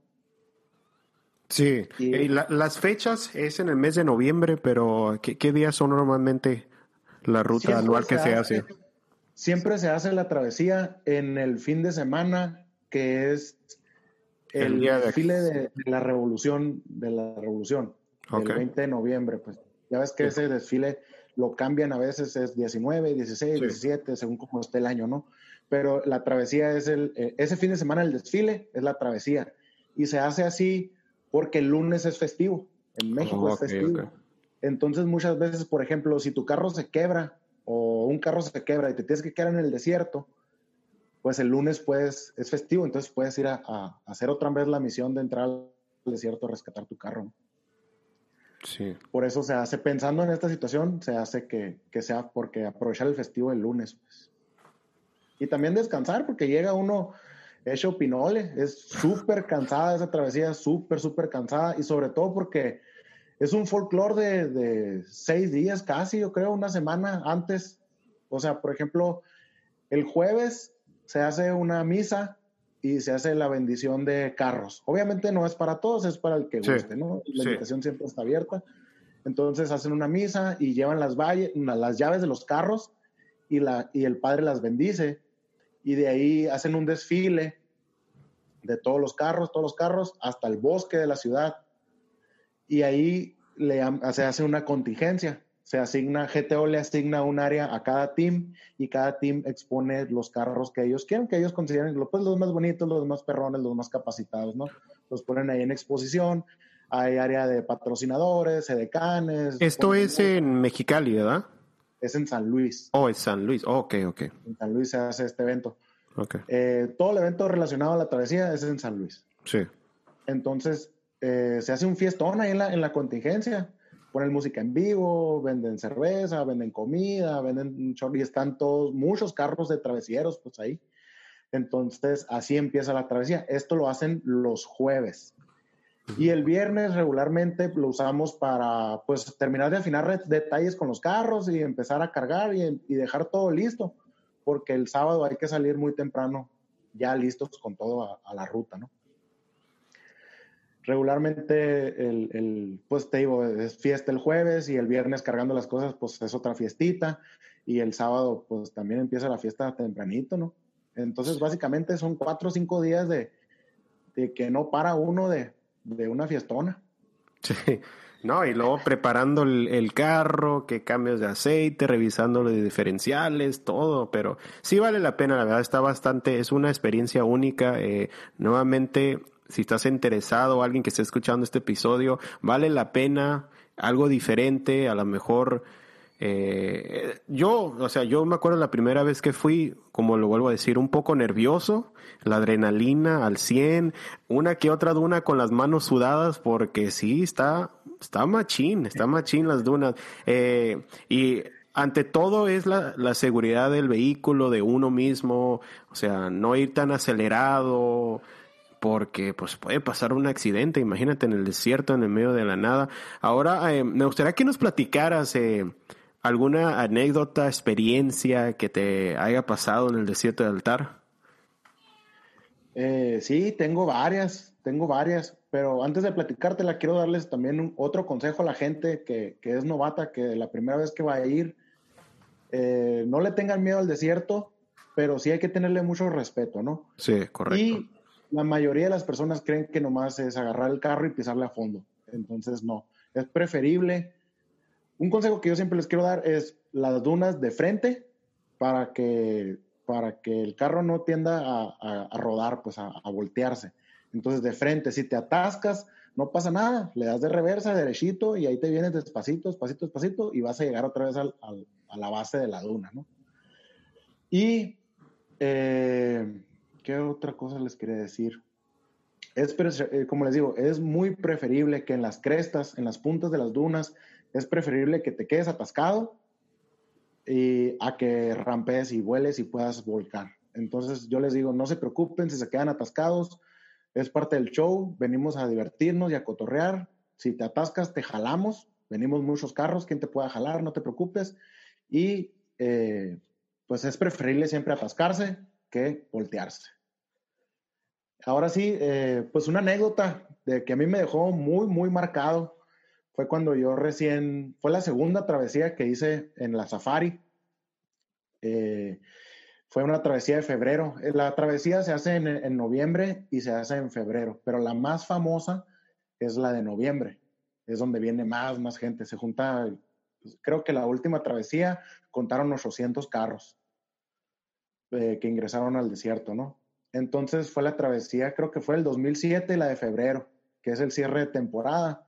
Sí, y, las fechas es en el mes de noviembre, pero ¿qué, qué días son normalmente la ruta anual que se hace?
Siempre se hace la travesía en el fin de semana que es el, desfile de, la revolución, de la revolución, el 20 de noviembre, pues. Ya ves que ese desfile lo cambian a veces, es 19, 16, 17, según como esté el año, ¿no? Pero la travesía es el, eh, ese fin de semana el desfile es la travesía. Y se hace así porque el lunes es festivo. En México es festivo. Entonces muchas veces, por ejemplo, si tu carro se quebra o un carro se quebra y te tienes que quedar en el desierto, pues el lunes puedes, es festivo, entonces puedes ir a, hacer otra vez la misión de entrar al desierto a rescatar tu carro.
Sí.
Por eso se hace, pensando en esta situación, se hace que, sea porque aprovechar el festivo el lunes. Pues. Y también descansar, porque llega uno hecho pinole, es súper cansada esa travesía, súper, súper cansada, y sobre todo porque es un folclore de, de seis días casi, yo creo, una semana antes. O sea, por ejemplo, el jueves se hace una misa y se hace la bendición de carros. Obviamente no es para todos, es para el que guste, ¿no? La invitación siempre está abierta. Entonces hacen una misa y llevan las, las llaves de los carros y, la, y el padre las bendice. Y de ahí hacen un desfile de todos los carros, todos los carros, hasta el bosque de la ciudad. Y ahí le, se hace una contingencia se asigna, GTO le asigna un área a cada team y cada team expone los carros que ellos quieren, que ellos consideren pues, los más bonitos, los más perrones, los más capacitados, ¿no? Los ponen ahí en exposición. Hay área de patrocinadores, edecanes.
Esto es en Mexicali, ¿verdad?
Es en San Luis.
Oh, es San Luis. Oh, ok, ok.
En San Luis se hace este evento.
Okay.
Eh, todo el evento relacionado a la travesía es en San Luis.
Sí.
Entonces, eh, se hace un fiestón ahí en la, en la contingencia ponen música en vivo, venden cerveza, venden comida, venden y están todos, muchos carros de travesieros, pues ahí. Entonces, así empieza la travesía. Esto lo hacen los jueves. Y el viernes regularmente lo usamos para, pues, terminar de afinar detalles con los carros y empezar a cargar y, dejar todo listo, porque el sábado hay que salir muy temprano, ya listos con todo a la ruta, ¿no? regularmente el, pues te digo, es fiesta el jueves y el viernes cargando las cosas, pues es otra fiestita y el sábado pues también empieza la fiesta tempranito, ¿no? Entonces básicamente son cuatro o cinco días de, que no para uno de, una fiestona.
Sí, no, y luego preparando el, carro, que cambios de aceite, revisando los diferenciales, todo, pero sí vale la pena, la verdad está bastante, es una experiencia única. Eh, nuevamente, si estás interesado alguien que esté escuchando este episodio, vale la pena algo diferente, a lo mejor eh, yo, o sea, yo me acuerdo la primera vez que fui, como lo vuelvo a decir, un poco nervioso, la adrenalina al 100, una que otra duna con las manos sudadas, porque sí, está, está machín, está machín las dunas. Eh, y ante todo es la, la seguridad del vehículo, de uno mismo, o sea, no ir tan acelerado, porque pues puede pasar un accidente, imagínate en el desierto, en el medio de la nada. Ahora, eh, me gustaría que nos platicaras eh, alguna anécdota, experiencia que te haya pasado en el desierto de altar.
Eh, sí, tengo varias, tengo varias, pero antes de platicártela, quiero darles también otro consejo a la gente que, que, es novata, que la primera vez que va a ir, no le tengan miedo al desierto, pero sí hay que tenerle mucho respeto, ¿no?
Sí, correcto
la mayoría de las personas creen que nomás es agarrar el carro y pisarle a fondo. Entonces, no. Es preferible. Un consejo que yo siempre les quiero dar es las dunas de frente para que, para que el carro no tienda a, rodar, pues a, voltearse. Entonces, de frente, si te atascas, no pasa nada. Le das de reversa, derechito, y ahí te vienes despacito, despacito, despacito, y vas a llegar otra vez a la base de la duna, ¿no? Y eh, ¿Qué otra cosa les quería decir? Es, eh, como les digo, es muy preferible que en las crestas, en las puntas de las dunas, es preferible que te quedes atascado y a que rampees y vueles y puedas volcar. Entonces yo les digo, no se preocupen si se quedan atascados, es parte del show, venimos a divertirnos y a cotorrear. Si te atascas, te jalamos, venimos muchos carros, quien te pueda jalar, no te preocupes. Y eh, pues es preferible siempre atascarse que voltearse. Ahora sí, eh, pues una anécdota de que a mí me dejó muy, muy marcado fue cuando yo recién, fue la segunda travesía que hice en la safari. Eh, fue una travesía de febrero. Eh, la travesía se hace en, noviembre y se hace en febrero, pero la más famosa es la de noviembre. Es donde viene más, más gente. Se junta, pues, creo que la última travesía contaron 800 carros. Eh, que ingresaron al desierto, ¿no? Entonces fue la travesía, creo que fue el 2007, la de febrero, que es el cierre de temporada.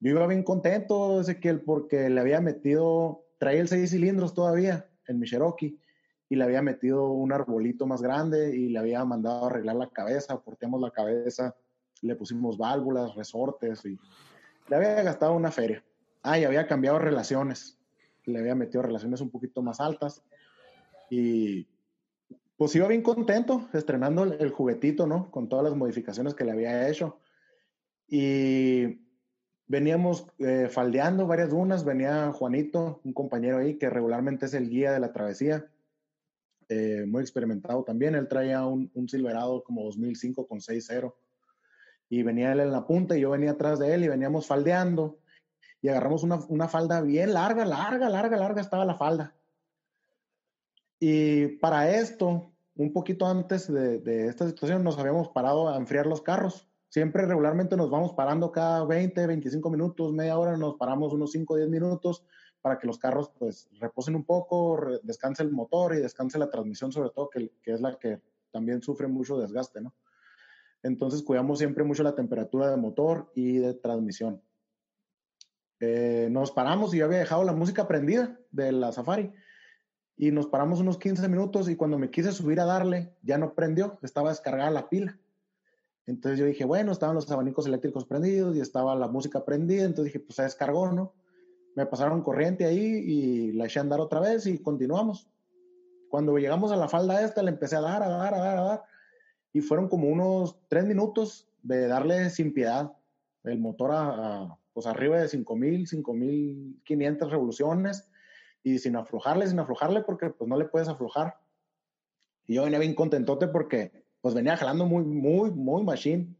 Yo iba bien contento, Ezequiel, porque le había metido, traía el seis cilindros todavía en mi Cherokee y le había metido un arbolito más grande y le había mandado arreglar la cabeza, porteamos la cabeza, le pusimos válvulas, resortes y le había gastado una feria. Ah, y había cambiado relaciones, le había metido relaciones un poquito más altas y pues iba bien contento estrenando el, juguetito, ¿no? Con todas las modificaciones que le había hecho. Y veníamos eh, faldeando varias dunas, venía Juanito, un compañero ahí que regularmente es el guía de la travesía, eh, muy experimentado también, él traía un, un Silverado como 2005 con 6.0 y venía él en la punta y yo venía atrás de él y veníamos faldeando y agarramos una, una falda bien larga, larga, larga, larga estaba la falda y para esto, un poquito antes de, esta situación, nos habíamos parado a enfriar los carros. Siempre regularmente nos vamos parando cada 20, 25 minutos, media hora, nos paramos unos 5, 10 minutos para que los carros pues reposen un poco, descanse el motor y descanse la transmisión sobre todo, que, es la que también sufre mucho desgaste, ¿no? Entonces cuidamos siempre mucho la temperatura de motor y de transmisión. Eh, nos paramos y yo había dejado la música prendida de la Safari y nos paramos unos 15 minutos y cuando me quise subir a darle, ya no prendió, estaba descargada la pila. Entonces yo dije, bueno, estaban los abanicos eléctricos prendidos y estaba la música prendida, entonces dije, pues se descargó, ¿no? Me pasaron corriente ahí y la eché a andar otra vez y continuamos. Cuando llegamos a la falda esta, le empecé a dar, a dar, a dar, a dar. Y fueron como unos tres minutos de darle sin piedad el motor a, pues arriba de 5.000, 5.500 revoluciones y sin aflojarle, sin aflojarle, porque pues no le puedes aflojar. Y yo venía bien contentote porque pues venía jalando muy, muy, muy machine.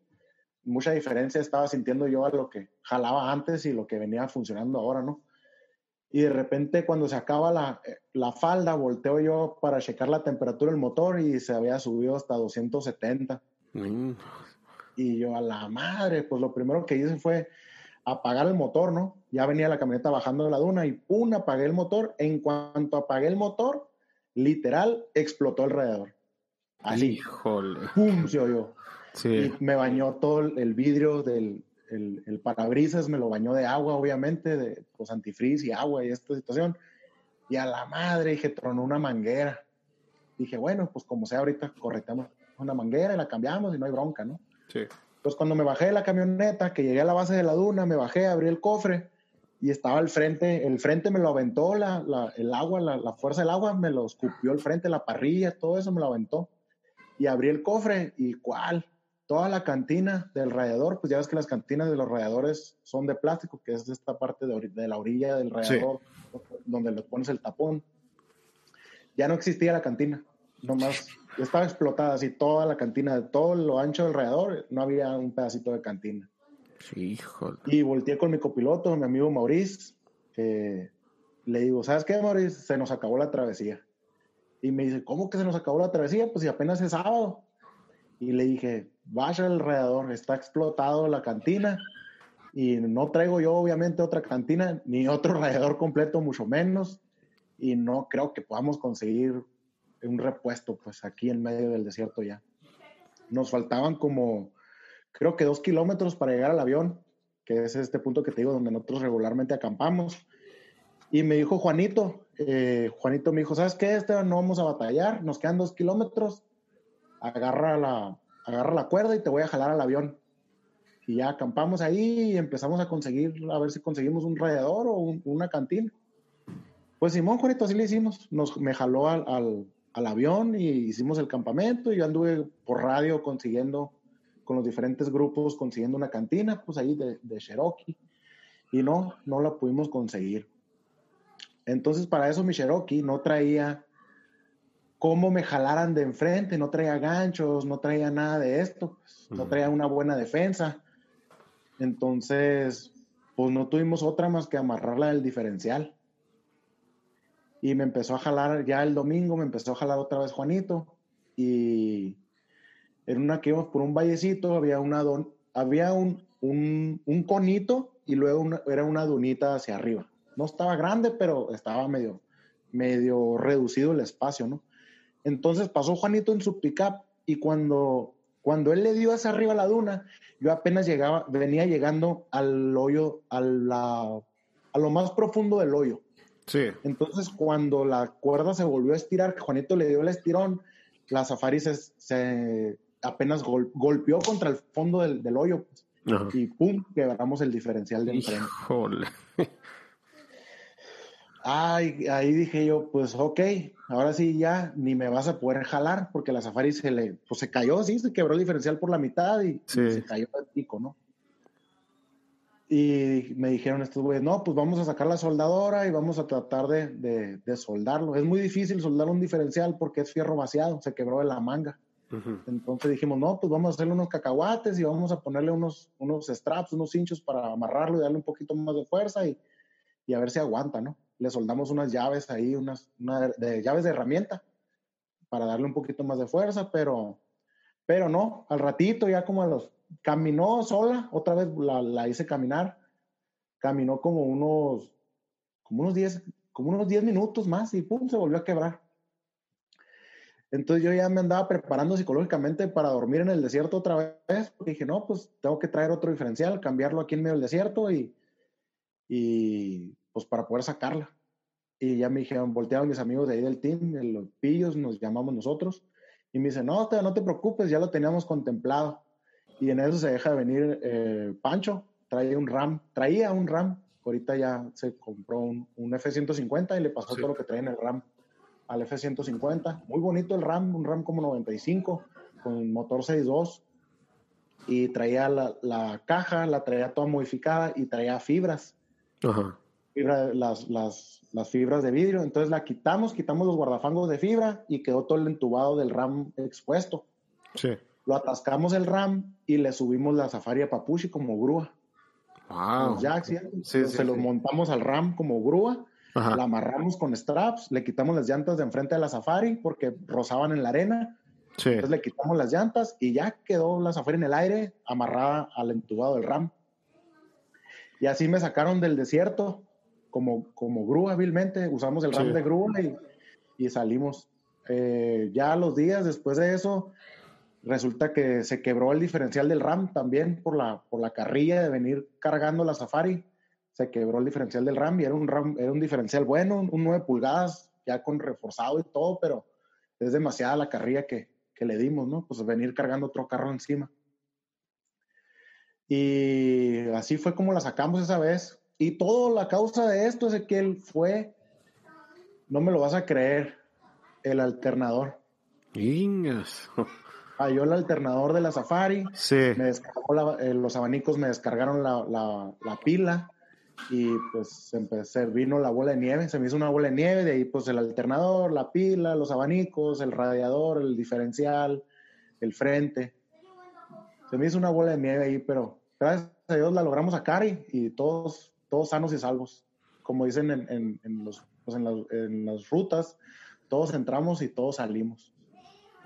Mucha diferencia estaba sintiendo yo a lo que jalaba antes y lo que venía funcionando ahora, ¿no? Y de repente cuando se acaba la, la falda, volteo yo para checar la temperatura del motor y se había subido hasta 270. Mm. Y yo a la madre, pues lo primero que hice fue apagar el motor, ¿no? Ya venía la camioneta bajando de la duna y ¡pum! apagué el motor. En cuanto apagué el motor, literal, explotó el radiador. Así.
Híjole.
¡Pum! Se oyó. Sí. Y me bañó todo el vidrio del el, parabrisas, me lo bañó de agua, obviamente, de pues, antifreeze y agua y esta situación. Y a la madre, dije, tronó una manguera. Dije, bueno, pues como sea, ahorita correctamos una manguera y la cambiamos y no hay bronca, ¿no?
Sí.
Pues cuando me bajé de la camioneta, que llegué a la base de la duna, me bajé, abrí el cofre y estaba al frente, el frente me lo aventó la, la, el agua, la, la, fuerza del agua me lo escupió el frente, la parrilla, todo eso me lo aventó. Y abrí el cofre y cuál, toda la cantina del radiador, pues ya ves que las cantinas de los radiadores son de plástico, que es esta parte de, de la orilla del radiador, donde le pones el tapón. Ya no existía la cantina, nomás estaba explotada así toda la cantina, de todo lo ancho del radiador, no había un pedacito de cantina.
Sí,
Y volteé con mi copiloto, mi amigo Maurice, que le digo, ¿sabes qué, Maurice? Se nos acabó la travesía. Y me dice, ¿cómo que se nos acabó la travesía? Pues si apenas es sábado. Y le dije, vaya el radiador, está explotado la cantina y no traigo yo obviamente otra cantina ni otro radiador completo, mucho menos. Y no creo que podamos conseguir un repuesto, pues aquí en medio del desierto ya. Nos faltaban como, creo que dos kilómetros para llegar al avión, que es este punto que te digo donde nosotros regularmente acampamos. Y me dijo Juanito, eh, Juanito me dijo, ¿sabes qué, Esteban? No vamos a batallar, nos quedan dos kilómetros, agarra la, agarra la cuerda y te voy a jalar al avión. Y ya acampamos ahí y empezamos a conseguir, a ver si conseguimos un radiador o una cantina. Pues Simón, Juanito, así le hicimos. Nos, me jaló al, al avión y hicimos el campamento y yo anduve por radio consiguiendo con los diferentes grupos, consiguiendo una cantina, pues ahí de, de Cherokee. Y no, no la pudimos conseguir. Entonces, para eso mi Cherokee no traía cómo me jalaran de enfrente, no traía ganchos, no traía nada de esto, pues, no traía una buena defensa. Entonces, pues no tuvimos otra más que amarrarla del diferencial y me empezó a jalar ya el domingo, me empezó a jalar otra vez Juanito y en una que íbamos por un vallecito, había, una don, había un, un, un conito y luego era una dunita hacia arriba. No estaba grande, pero estaba medio, medio reducido el espacio, ¿no? Entonces pasó Juanito en su pickup y cuando, cuando él le dio hacia arriba la duna, yo apenas llegaba, venía llegando al hoyo, a, la, a lo más profundo del hoyo. Entonces, cuando la cuerda se volvió a estirar, que Juanito le dio el estirón, la Safari se, apenas golpeó contra el fondo del, hoyo pues, y pum, quebramos el diferencial de enfrente. Ay, ahí dije yo, pues ok, ahora sí ya ni me vas a poder jalar porque la Safari se le, pues se cayó, sí, se quebró el diferencial por la mitad y, y se cayó el pico, ¿no? Y me dijeron estos güeyes, no, pues vamos a sacar la soldadora y vamos a tratar de, de, soldarlo. Es muy difícil soldar un diferencial porque es fierro vaciado, se quebró de la manga. Entonces dijimos, no, pues vamos a hacerle unos cacahuates y vamos a ponerle unos, unos straps, unos hinchos para amarrarlo y darle un poquito más de fuerza y, y a ver si aguanta, ¿no? Le soldamos unas llaves ahí, unas de, llaves de herramienta para darle un poquito más de fuerza, pero, pero no, al ratito, ya como a los caminó sola, otra vez la, hice caminar, caminó como unos, como unos 10, como unos 10 minutos más y pum, se volvió a quebrar. Entonces yo ya me andaba preparando psicológicamente para dormir en el desierto otra vez, porque dije, no, pues tengo que traer otro diferencial, cambiarlo aquí en medio del desierto y, y pues para poder sacarla. Y ya me dijeron, voltearon mis amigos de ahí del team, los pillos, nos llamamos nosotros, y me dicen, no, no te preocupes, ya lo teníamos contemplado. Y en eso se deja de venir eh, Pancho, traía un RAM, traía un RAM ahorita ya se compró un, F-150 y le pasó todo lo que trae en el RAM al F-150. Muy bonito el RAM, un RAM como 95, con motor 6.2 y traía la, caja, la traía toda modificada y traía fibras. Ajá. Las, las, las, fibras de vidrio. Entonces la quitamos, quitamos los guardafangos de fibra y quedó todo el entubado del RAM expuesto. Sí. Lo atascamos el RAM y le subimos la Safari a Papuchi como grúa. Wow. se lo montamos al RAM como grúa, la amarramos con straps, le quitamos las llantas de enfrente de la Safari porque rozaban en la arena entonces le quitamos las llantas y ya quedó la Safari en el aire, amarrada al entubado del RAM. Y así me sacaron del desierto, como, como grúa hábilmente, usamos el RAM de grúa y, salimos. Eh, ya los días después de eso, resulta que se quebró el diferencial del RAM también por la, por la carrilla de venir cargando la Safari. Se quebró el diferencial del RAM y era un, RAM, era un diferencial bueno, un 9 pulgadas, ya con reforzado y todo, pero es demasiada la carrilla que, que le dimos, ¿no? Pues venir cargando otro carro encima. Y así fue como la sacamos esa vez. Y toda la causa de esto, es que él fue, no me lo vas a creer, el alternador. Ingas. Falló el alternador de la Safari. Sí. Me descargó eh, los abanicos me descargaron la, la, la pila y pues empecé, vino la bola de nieve, se me hizo una bola de nieve, de ahí pues el alternador, la pila, los abanicos, el radiador, el diferencial, el frente. Se me hizo una bola de nieve ahí, pero gracias a Dios la logramos sacar y, todos, todos sanos y salvos. Como dicen en, en, los, pues en, las, rutas, todos entramos y todos salimos.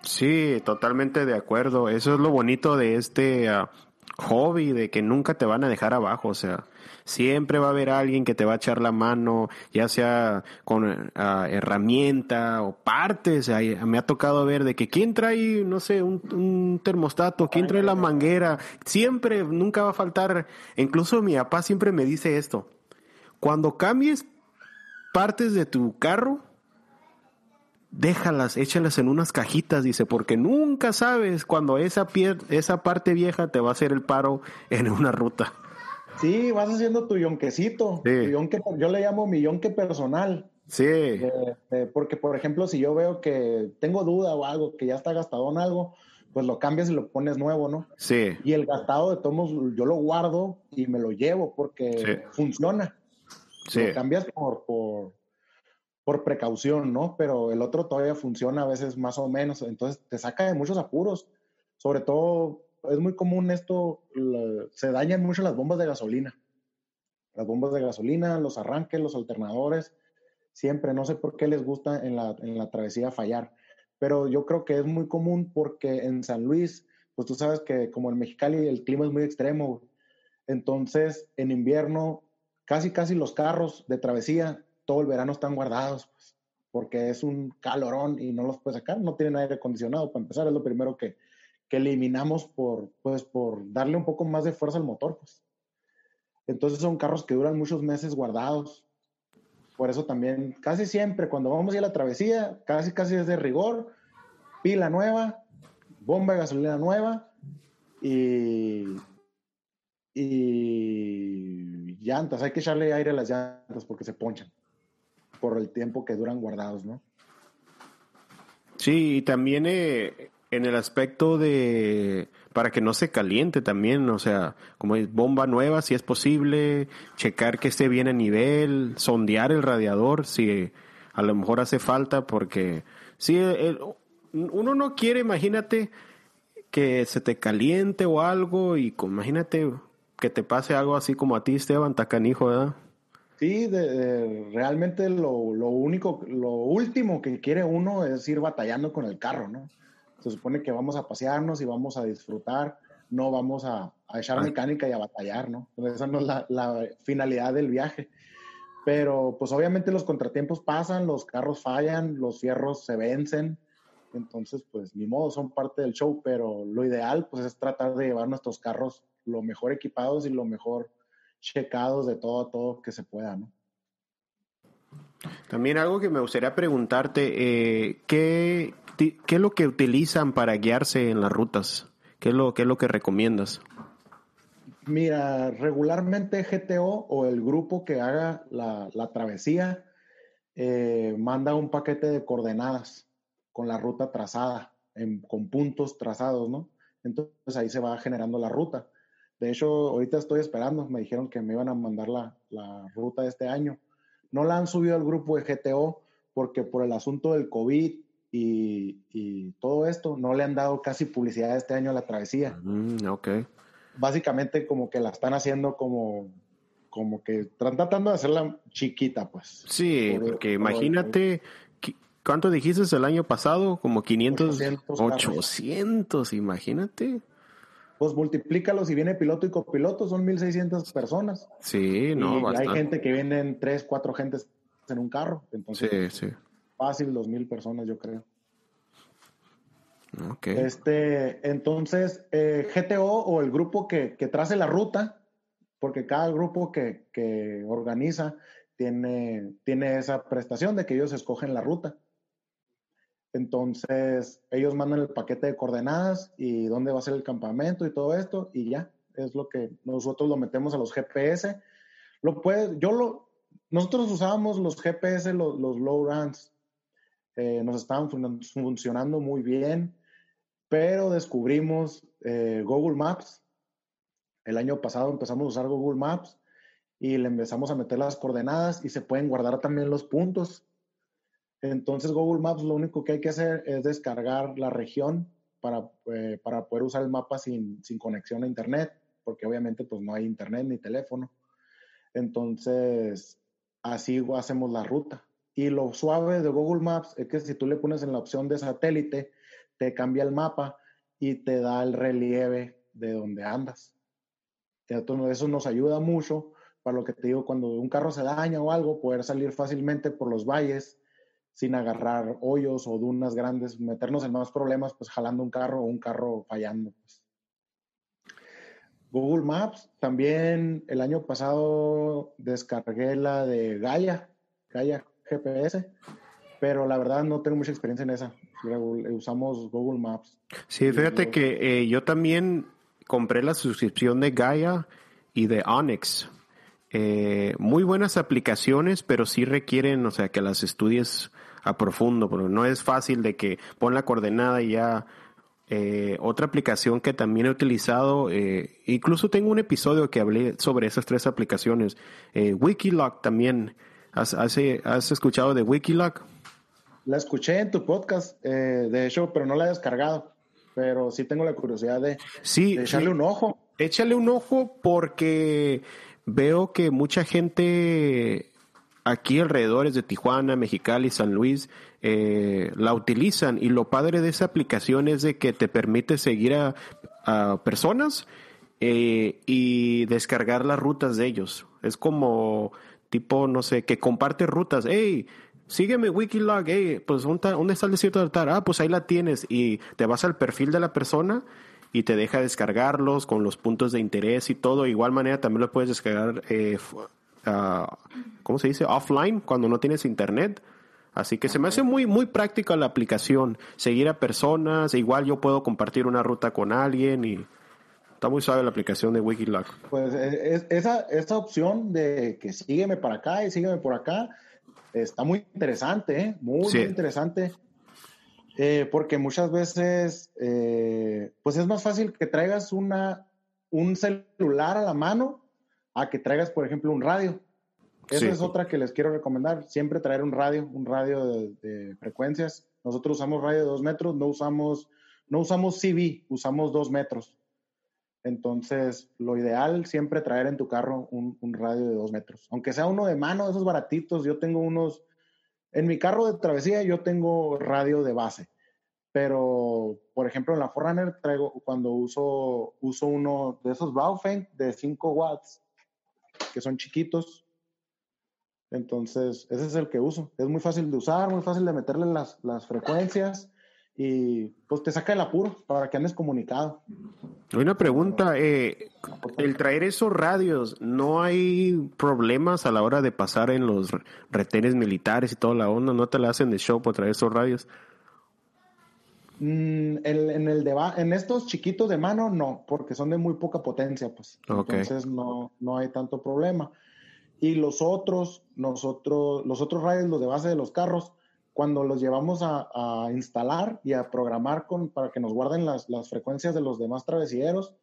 Sí, totalmente de acuerdo. Eso es lo bonito de este ah, hobby, de que nunca te van a dejar abajo. O sea, Siempre va a haber alguien que te va a echar la mano, ya sea con ah, herramienta o partes. me ha tocado ver de que quién trae, no sé, un, termostato, quién trae la manguera. Siempre, nunca va a faltar. Incluso mi papá siempre me dice esto. Cuando cambies partes de tu carro, déjalas, échalas en unas cajitas, dice, porque nunca sabes cuando esa, esa parte vieja te va a hacer el paro en una ruta.
Sí, vas haciendo tu yonquecito. yo le llamo mi yonque personal. Sí. porque, por ejemplo, si yo veo que tengo duda o algo, que ya está gastado en algo, pues lo cambias y lo pones nuevo, ¿no? Sí. Y el gastado de tomos, yo lo guardo y me lo llevo porque funciona. Sí. Lo cambias por, por, por precaución, ¿no? Pero el otro todavía funciona a veces más o menos. Entonces te saca de muchos apuros. Sobre todo es muy común esto, se dañan mucho las bombas de gasolina. Las bombas de gasolina, los arranques, los alternadores, siempre, no sé por qué les gusta en la, en la travesía fallar, pero yo creo que es muy común porque en San Luis, pues tú sabes que como en Mexicali el clima es muy extremo, entonces en invierno casi casi los carros de travesía todo el verano están guardados, pues, porque es un calorón y no los puedes sacar, no tienen aire acondicionado, para empezar es lo primero que, que eliminamos por, pues, por darle un poco más de fuerza al motor. Pues. Entonces son carros que duran muchos meses guardados. Por eso también, casi siempre, cuando vamos a ir a la travesía, casi casi es de rigor, pila nueva, bomba de gasolina nueva y, y llantas. Hay que echarle aire a las llantas porque se ponchan por el tiempo que duran guardados, ¿no?
Sí, y también eh, en el aspecto de para que no se caliente también, o sea, como es bomba nueva, si es posible, checar que esté bien a nivel, sondear el radiador si a lo mejor hace falta, porque si uno no quiere, imagínate que se te caliente o algo y imagínate que te pase algo así como a ti, Esteban Tacanijo, ¿verdad?
Sí, realmente lo, lo único, lo último que quiere uno es ir batallando con el carro, ¿no? Se supone que vamos a pasearnos y vamos a disfrutar, no vamos a, echar mecánica y a batallar, ¿no? esa no es la, finalidad del viaje. Pero pues obviamente los contratiempos pasan, los carros fallan, los fierros se vencen, entonces pues ni modo, son parte del show, pero lo ideal pues es tratar de llevar nuestros carros lo mejor equipados y lo mejor checados de todo a todo que se pueda, ¿no?
También algo que me gustaría preguntarte, eh, ¿qué, ¿qué es lo que utilizan para guiarse en las rutas? ¿Qué es lo, qué es lo que recomiendas?
Mira, regularmente GTO o el grupo que haga la, travesía eh, manda un paquete de coordenadas con la ruta trazada, con puntos trazados, ¿no? Entonces ahí se va generando la ruta. De hecho, ahorita estoy esperando, me dijeron que me iban a mandar la, la ruta de este año. No la han subido al grupo de GTO porque por el asunto del COVID y, todo esto, no le han dado casi publicidad este año a la travesía.
Mm, ok.
Básicamente como que la están haciendo como, como que están tratando de hacerla chiquita, pues.
Sí, porque imagínate, ¿cuánto dijiste el año pasado? Como 500, 800, 800 imagínate.
Pues multiplícalo, si viene piloto y copiloto, son 1600 personas.
Sí, no,
y hay gente que vienen 3, 4 gentes en un carro. Entonces,
sí, sí
fácil dos mil personas, yo creo.
Okay.
Este, entonces, eh, GTO o el grupo que, que, trace la ruta, porque cada grupo que, que, organiza tiene, tiene esa prestación de que ellos escogen la ruta. Entonces, ellos mandan el paquete de coordenadas y dónde va a ser el campamento y todo esto, y ya, es lo que nosotros lo metemos a los GPS. Lo puede, yo lo, nosotros usábamos los GPS, los, los low runs, eh, nos estaban funcionando muy bien, pero descubrimos eh, Google Maps. El año pasado empezamos a usar Google Maps y le empezamos a meter las coordenadas y se pueden guardar también los puntos. Entonces Google Maps lo único que hay que hacer es descargar la región para, eh, para poder usar el mapa sin, sin, conexión a Internet, porque obviamente pues no hay Internet ni teléfono. Entonces, así hacemos la ruta. Y lo suave de Google Maps es que si tú le pones en la opción de satélite, te cambia el mapa y te da el relieve de donde andas. Eso nos ayuda mucho para lo que te digo, cuando un carro se daña o algo, poder salir fácilmente por los valles sin agarrar hoyos o dunas grandes, meternos en más problemas, pues jalando un carro o un carro fallando. Pues. Google Maps, también el año pasado descargué la de Gaia, Gaia GPS, pero la verdad no tengo mucha experiencia en esa. Usamos Google Maps.
Sí, fíjate que eh, yo también compré la suscripción de Gaia y de Onyx. Eh, muy buenas aplicaciones, pero sí requieren, o sea, que las estudies a profundo, pero no es fácil de que pon la coordenada y ya. Eh, otra aplicación que también he utilizado, incluso tengo un episodio que hablé sobre esas tres aplicaciones. Wikiloc también ¿Has, has, escuchado de Wikiloc?
La escuché en tu podcast, eh, de hecho, pero no la he descargado. Pero sí tengo la curiosidad de,
sí,
echarle un ojo.
Échale un ojo porque veo que mucha gente aquí alrededor de Tijuana, Mexicali, San Luis, eh, la utilizan. Y lo padre de esa aplicación es de que te permite seguir a, personas eh, y descargar las rutas de ellos. Es como tipo, no sé, que comparte rutas. Hey, sígueme Wikilog, hey, pues ¿dónde está el desierto de altar? Ah, pues ahí la tienes y te vas al perfil de la persona y te deja descargarlos con los puntos de interés y todo. igual manera también lo puedes descargar, eh, ah, ¿cómo se dice? Offline, cuando no tienes internet. Así que se me hace muy, muy práctica la aplicación. Seguir a personas, igual yo puedo compartir una ruta con alguien y Está muy suave la aplicación de Wikiloc.
Pues e, esa, esa opción de que sígueme para acá y sígueme por acá está muy interesante, ¿eh? muy, interesante. Eh, porque muchas veces, eh, pues es más fácil que traigas una, un celular a la mano a que traigas, por ejemplo, un radio. Esa es otra que les quiero recomendar. Siempre traer un radio, un radio de, de, frecuencias. Nosotros usamos radio de dos metros, no usamos, no usamos CB, usamos dos metros. Entonces, lo ideal siempre traer en tu carro un, radio de dos metros. Aunque sea uno de mano, esos baratitos, yo tengo unos, en mi carro de travesía yo tengo radio de base. Pero, por ejemplo, en la Forerunner traigo, cuando uso, uso uno de esos Baofeng de 5 watts, que son chiquitos. Entonces, ese es el que uso. Es muy fácil de usar, muy fácil de meterle las, las frecuencias y pues te saca el apuro para que andes comunicado.
Una pregunta, eh, el traer esos radios, ¿no hay problemas a la hora de pasar en los retenes militares y toda la onda? ¿No te la hacen de show por traer esos radios?
Mm, el- en, el deba- en estos chiquitos de mano, no, porque son de muy poca potencia, pues. Entonces no, no hay tanto problema. Y los otros, nosotros, los otros radios, los de base de los carros, cuando los llevamos a, a instalar y a programar con, para que nos guarden las, las frecuencias de los demás travesilleros,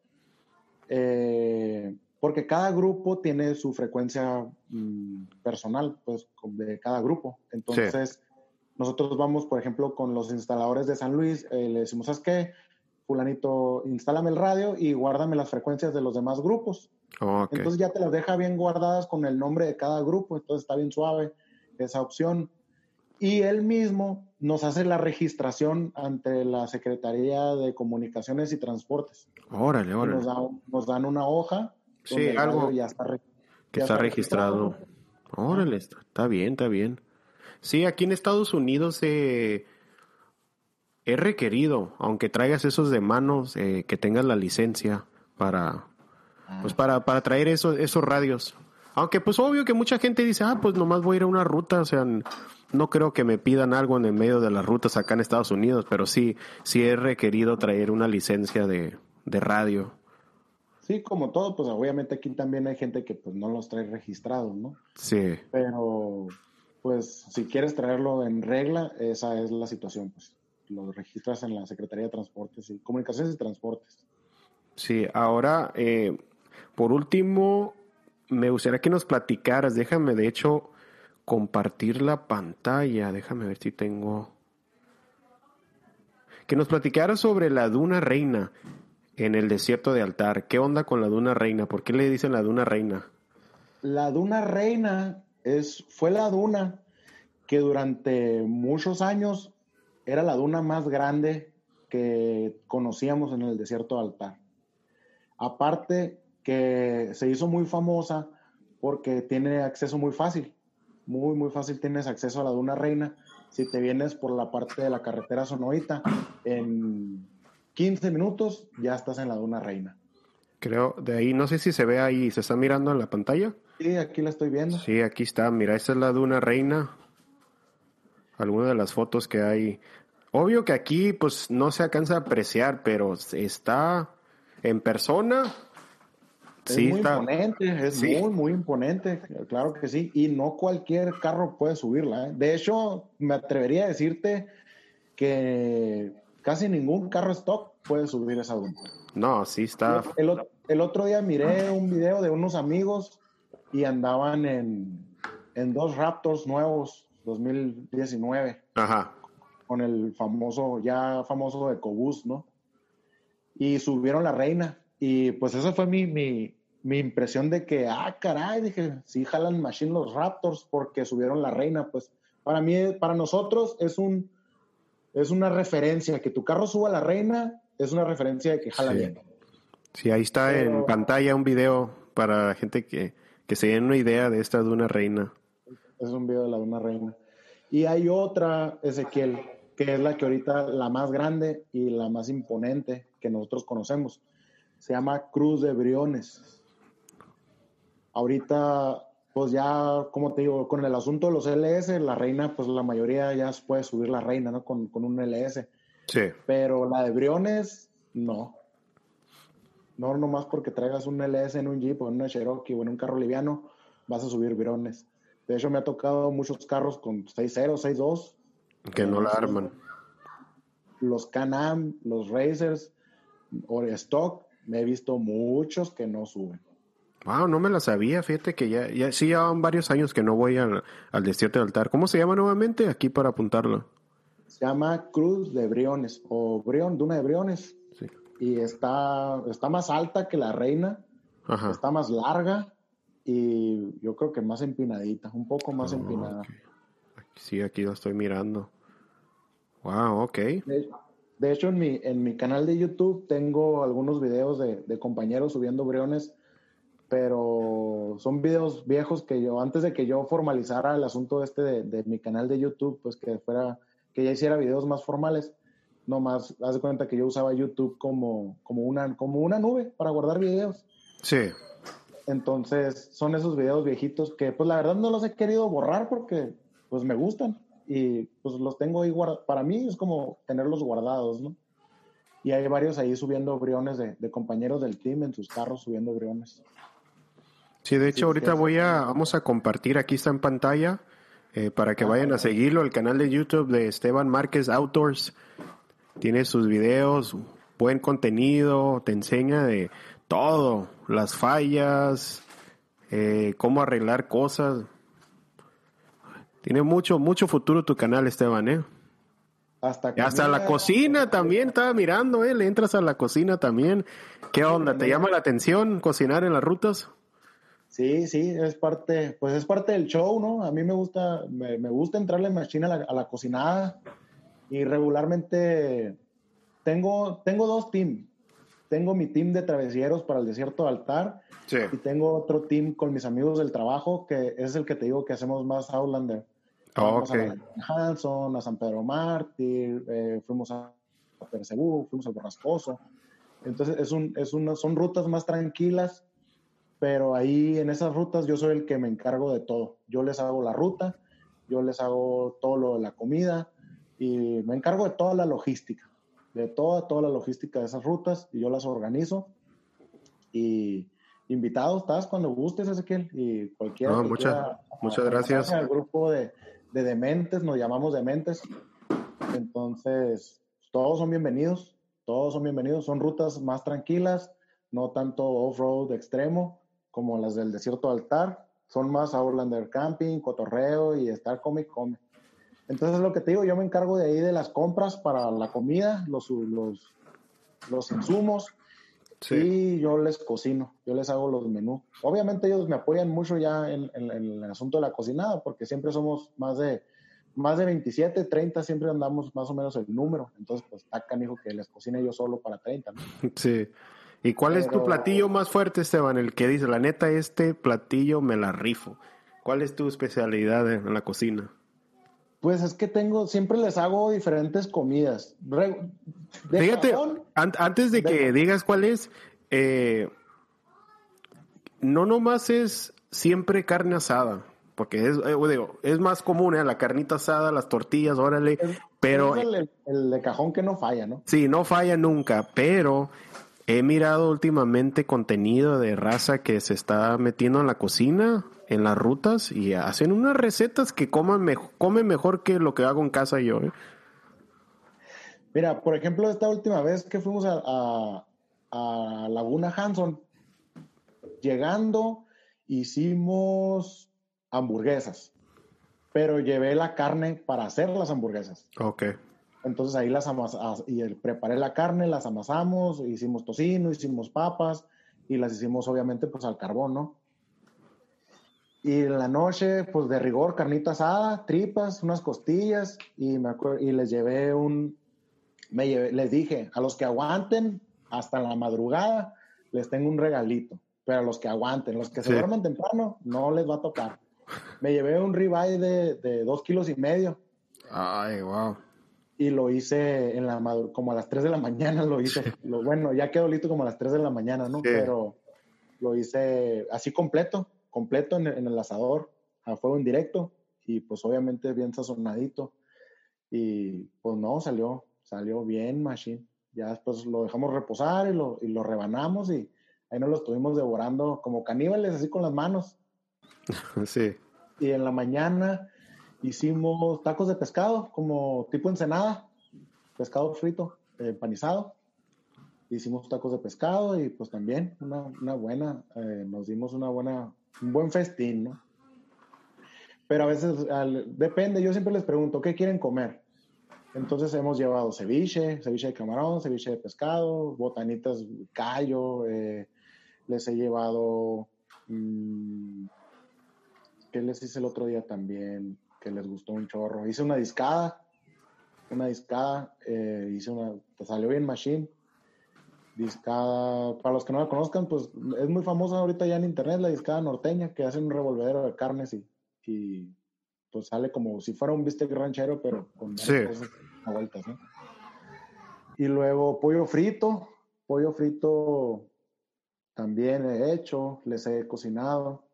eh, porque cada grupo tiene su frecuencia mm, personal, pues, de cada grupo. Entonces, nosotros vamos, por ejemplo, con los instaladores de San Luis, eh, le decimos, ¿sabes qué? Fulanito, instálame el radio y guárdame las frecuencias de los demás grupos.
Ok.
Entonces ya te las deja bien guardadas con el nombre de cada grupo, entonces está bien suave esa opción. Y él mismo nos hace la registración ante la Secretaría de Comunicaciones y Transportes.
Órale,
Y Nos,
órale.
da- nos dan una hoja
Sí, algo
ya está, re-
Que
ya
está registrado. Órale, está, está bien, está bien. Sí, aquí en Estados Unidos eh, es requerido, aunque traigas esos de manos, eh, que tengas la licencia para, pues para, para traer esos, esos radios. Aunque pues obvio que mucha gente dice, ah, pues nomás voy a ir a una ruta, o sea, no creo que me pidan algo en el medio de las rutas acá en Estados Unidos, pero sí, sí es requerido traer una licencia de, de radio.
Sí, como todo, pues obviamente aquí también hay gente que pues no los trae registrados, ¿no?
Sí,
Pero pues si quieres traerlo en regla, esa es la situación, pues lo registras en la Secretaría de Transportes y Comunicaciones y Transportes.
Sí, ahora, eh, por último, me gustaría que nos platicaras, déjame de hecho compartir la pantalla, déjame ver si tengo... Que nos platicaras sobre la Duna Reina en el desierto de Altar. ¿Qué onda con la Duna Reina? ¿Por qué le dicen la Duna Reina?
La duna reina es, fue la duna que durante muchos años era la duna más grande que conocíamos en el desierto de Altar. Aparte que se hizo muy famosa porque tiene acceso muy fácil, muy, muy fácil tienes acceso a la duna reina. Si te vienes por la parte de la carretera Sonoita, en 15 minutos ya estás en la duna reina.
Creo, de ahí, no sé si se ve ahí, ¿se está mirando en la pantalla?
Sí, aquí la estoy viendo.
Sí, aquí está. Mira, esta es la Duna Reina. Algunas de las fotos que hay. Obvio que aquí, pues, no se alcanza a apreciar, pero está en persona.
Es
sí,
muy
está.
imponente, es
Sí.
muy, muy imponente, claro que sí. Y no cualquier carro puede subirla. ¿eh? De hecho, me atrevería a decirte que casi ningún carro stock puede subir esa duna.
No, sí está.
El, o- el otro día miré un video de unos amigos y andaban en, en dos Raptors nuevos, 2019,
Ajá.
con el famoso, ya famoso EcoBoost, ¿no? Y subieron la reina. Y pues esa fue mi, mi, mi impresión de que, ah, caray, dije, sí jalan machine los Raptors porque subieron la reina. Pues para mí, para nosotros es un es una referencia, que tu carro suba la reina, es una referencia de que jala
Sí.
bien.
Sí, ahí está en pantalla un video para la gente que, que se den una idea de esta Duna Reina.
Es un video de la Duna Reina. Y hay otra, Ezequiel, que es la que ahorita la más grande y la más imponente que nosotros conocemos. Se llama Cruz de Briones. Ahorita, pues ya, como te digo, con el asunto de los LS, la reina, pues la mayoría ya puede subir la reina, ¿no? Con, con un LS.
Sí.
Pero la de Briones, no. No nomás porque traigas un LS en un Jeep o en una Cherokee o en un carro liviano, vas a subir Briones. De hecho, me ha tocado muchos carros con 6.0, 6.2.
Que no la arman.
Los Can-Am, los Racers, o Stock, me he visto muchos que no suben.
Wow, no me la sabía. Fíjate que ya, ya sí llevan varios años que no voy al, al desierto de altar. ¿Cómo se llama nuevamente? Aquí para apuntarlo.
Se llama Cruz de Briones o Brion, Duna de Briones.
Sí.
Y está, está más alta que la reina,
Ajá.
está más larga y yo creo que más empinadita, un poco más empinada.
ok. Sí, aquí lo estoy mirando. Wow, ok.
De, de hecho, en mi, en mi canal de YouTube tengo algunos videos de, de compañeros subiendo briones, pero son videos viejos que yo, antes de que yo formalizara el asunto este de, de mi canal de YouTube, pues que fuera, que ya hiciera videos más formales, no más, haz de cuenta que yo usaba YouTube como, como, una, como una nube para guardar videos.
Sí.
Entonces, son esos videos viejitos que, pues la verdad no los he querido borrar porque, pues me gustan. Y pues los tengo ahí guardados. Para mí es como tenerlos guardados, ¿no? Y hay varios ahí subiendo briones de, de compañeros del team en sus carros subiendo briones.
Sí, de hecho, ahorita voy a, vamos a compartir, aquí está en pantalla, eh, para que vayan a seguirlo, el canal de YouTube de Esteban Márquez Outdoors. Tiene sus videos, buen contenido, te enseña de todo, las fallas, eh, cómo arreglar cosas. Tiene mucho, mucho futuro tu canal, Esteban, ¿eh?
Hasta,
hasta la cocina también, estaba mirando, ¿eh? Le entras a la cocina también. ¿Qué onda? ¿Te llama la atención cocinar en las rutas?
Sí, sí, es parte, pues es parte del show, ¿no? A mí me gusta, me, gusta entrarle en machine a la, a la, cocinada y regularmente tengo, tengo dos teams. Tengo mi team de travesieros para el desierto de altar
sí.
y tengo otro team con mis amigos del trabajo que es el que te digo que hacemos más Outlander.
Oh, okay.
a Hanson, a San Pedro Mártir, eh, fuimos a Percebú, fuimos al Borrascoso. Entonces es un, es una, son rutas más tranquilas pero ahí en esas rutas yo soy el que me encargo de todo. Yo les hago la ruta, yo les hago todo lo de la comida y me encargo de toda la logística, de toda, toda la logística de esas rutas y yo las organizo. Y invitado estás cuando gustes, Ezequiel, y cualquiera.
No, muchas, muchas gracias.
Al grupo de, de dementes, nos llamamos dementes. Entonces, todos son bienvenidos, todos son bienvenidos. Son rutas más tranquilas, no tanto off-road extremo como las del desierto altar, son más Outlander Camping, cotorreo y estar come come. Entonces lo que te digo, yo me encargo de ahí de las compras para la comida, los, los, los insumos, sí. y yo les cocino, yo les hago los menús. Obviamente ellos me apoyan mucho ya en, en, en, el asunto de la cocinada, porque siempre somos más de, más de 27, 30, siempre andamos más o menos el número. Entonces, pues está canijo que les cocine yo solo para 30. ¿no? [LAUGHS]
Sí. ¿Y cuál Pero... es tu platillo más fuerte, Esteban? El que dice, la neta, este platillo me la rifo. ¿Cuál es tu especialidad en la cocina?
Pues es que tengo, siempre les hago diferentes comidas. De
Fíjate, cajón, antes de, que digas cuál es, eh, no nomás es siempre carne asada, porque es, eh, digo, es más común, ¿eh? la carnita asada, las tortillas, órale,
es,
pero...
Es el, el, de cajón que no falla, ¿no?
Sí, no falla nunca, pero he mirado últimamente contenido de raza que se está metiendo en la cocina, en las rutas, y hacen unas recetas que coman me comen mejor que lo que hago en casa yo. ¿eh?
Mira, por ejemplo, esta última vez que fuimos a, a, a Laguna Hanson, llegando, hicimos hamburguesas, pero llevé la carne para hacer las hamburguesas.
Ok.
Entonces ahí las amasamos, y el, preparé la carne, las amasamos, hicimos tocino, hicimos papas y las hicimos obviamente pues al carbón, ¿no? Y en la noche, pues de rigor, carnita asada, tripas, unas costillas y, me acuerdo, y les llevé un, me llevé, les dije, a los que aguanten hasta la madrugada, les tengo un regalito, pero a los que aguanten, los que se sí. duermen temprano, no les va a tocar. Me llevé un ribeye de, de dos kilos y medio.
Ay, wow
y lo hice en la como a las 3 de la mañana lo hice. Lo, bueno, ya quedó listo como a las 3 de la mañana, ¿no? Sí. Pero lo hice así completo, completo en, en, el asador, a fuego en directo y pues obviamente bien sazonadito. Y pues no, salió, salió bien, machine. Ya después lo dejamos reposar y lo, y lo rebanamos y ahí nos lo estuvimos devorando como caníbales, así con las manos. [LAUGHS]
Sí.
Y en la mañana hicimos tacos de pescado, como tipo ensenada, pescado frito, empanizado. Hicimos tacos de pescado y pues también una, una buena, eh, nos dimos una buena, un buen festín, ¿no? Pero a veces al, depende, yo siempre les pregunto, ¿qué quieren comer? Entonces hemos llevado ceviche, ceviche de camarón, ceviche de pescado, botanitas callo, eh, les he llevado, mmm, ¿qué les hice el otro día también? que les gustó un chorro. Hice una discada, una discada, eh, hice una, te salió bien machine. Discada, para los que no la conozcan, pues es muy famosa ahorita ya en internet la discada norteña, que hacen un revolvedero de carnes y, y pues sale como si fuera un bistec ranchero, pero con
sí.
cosas a vueltas, ¿no? Y luego pollo frito, pollo frito también he hecho, les he cocinado.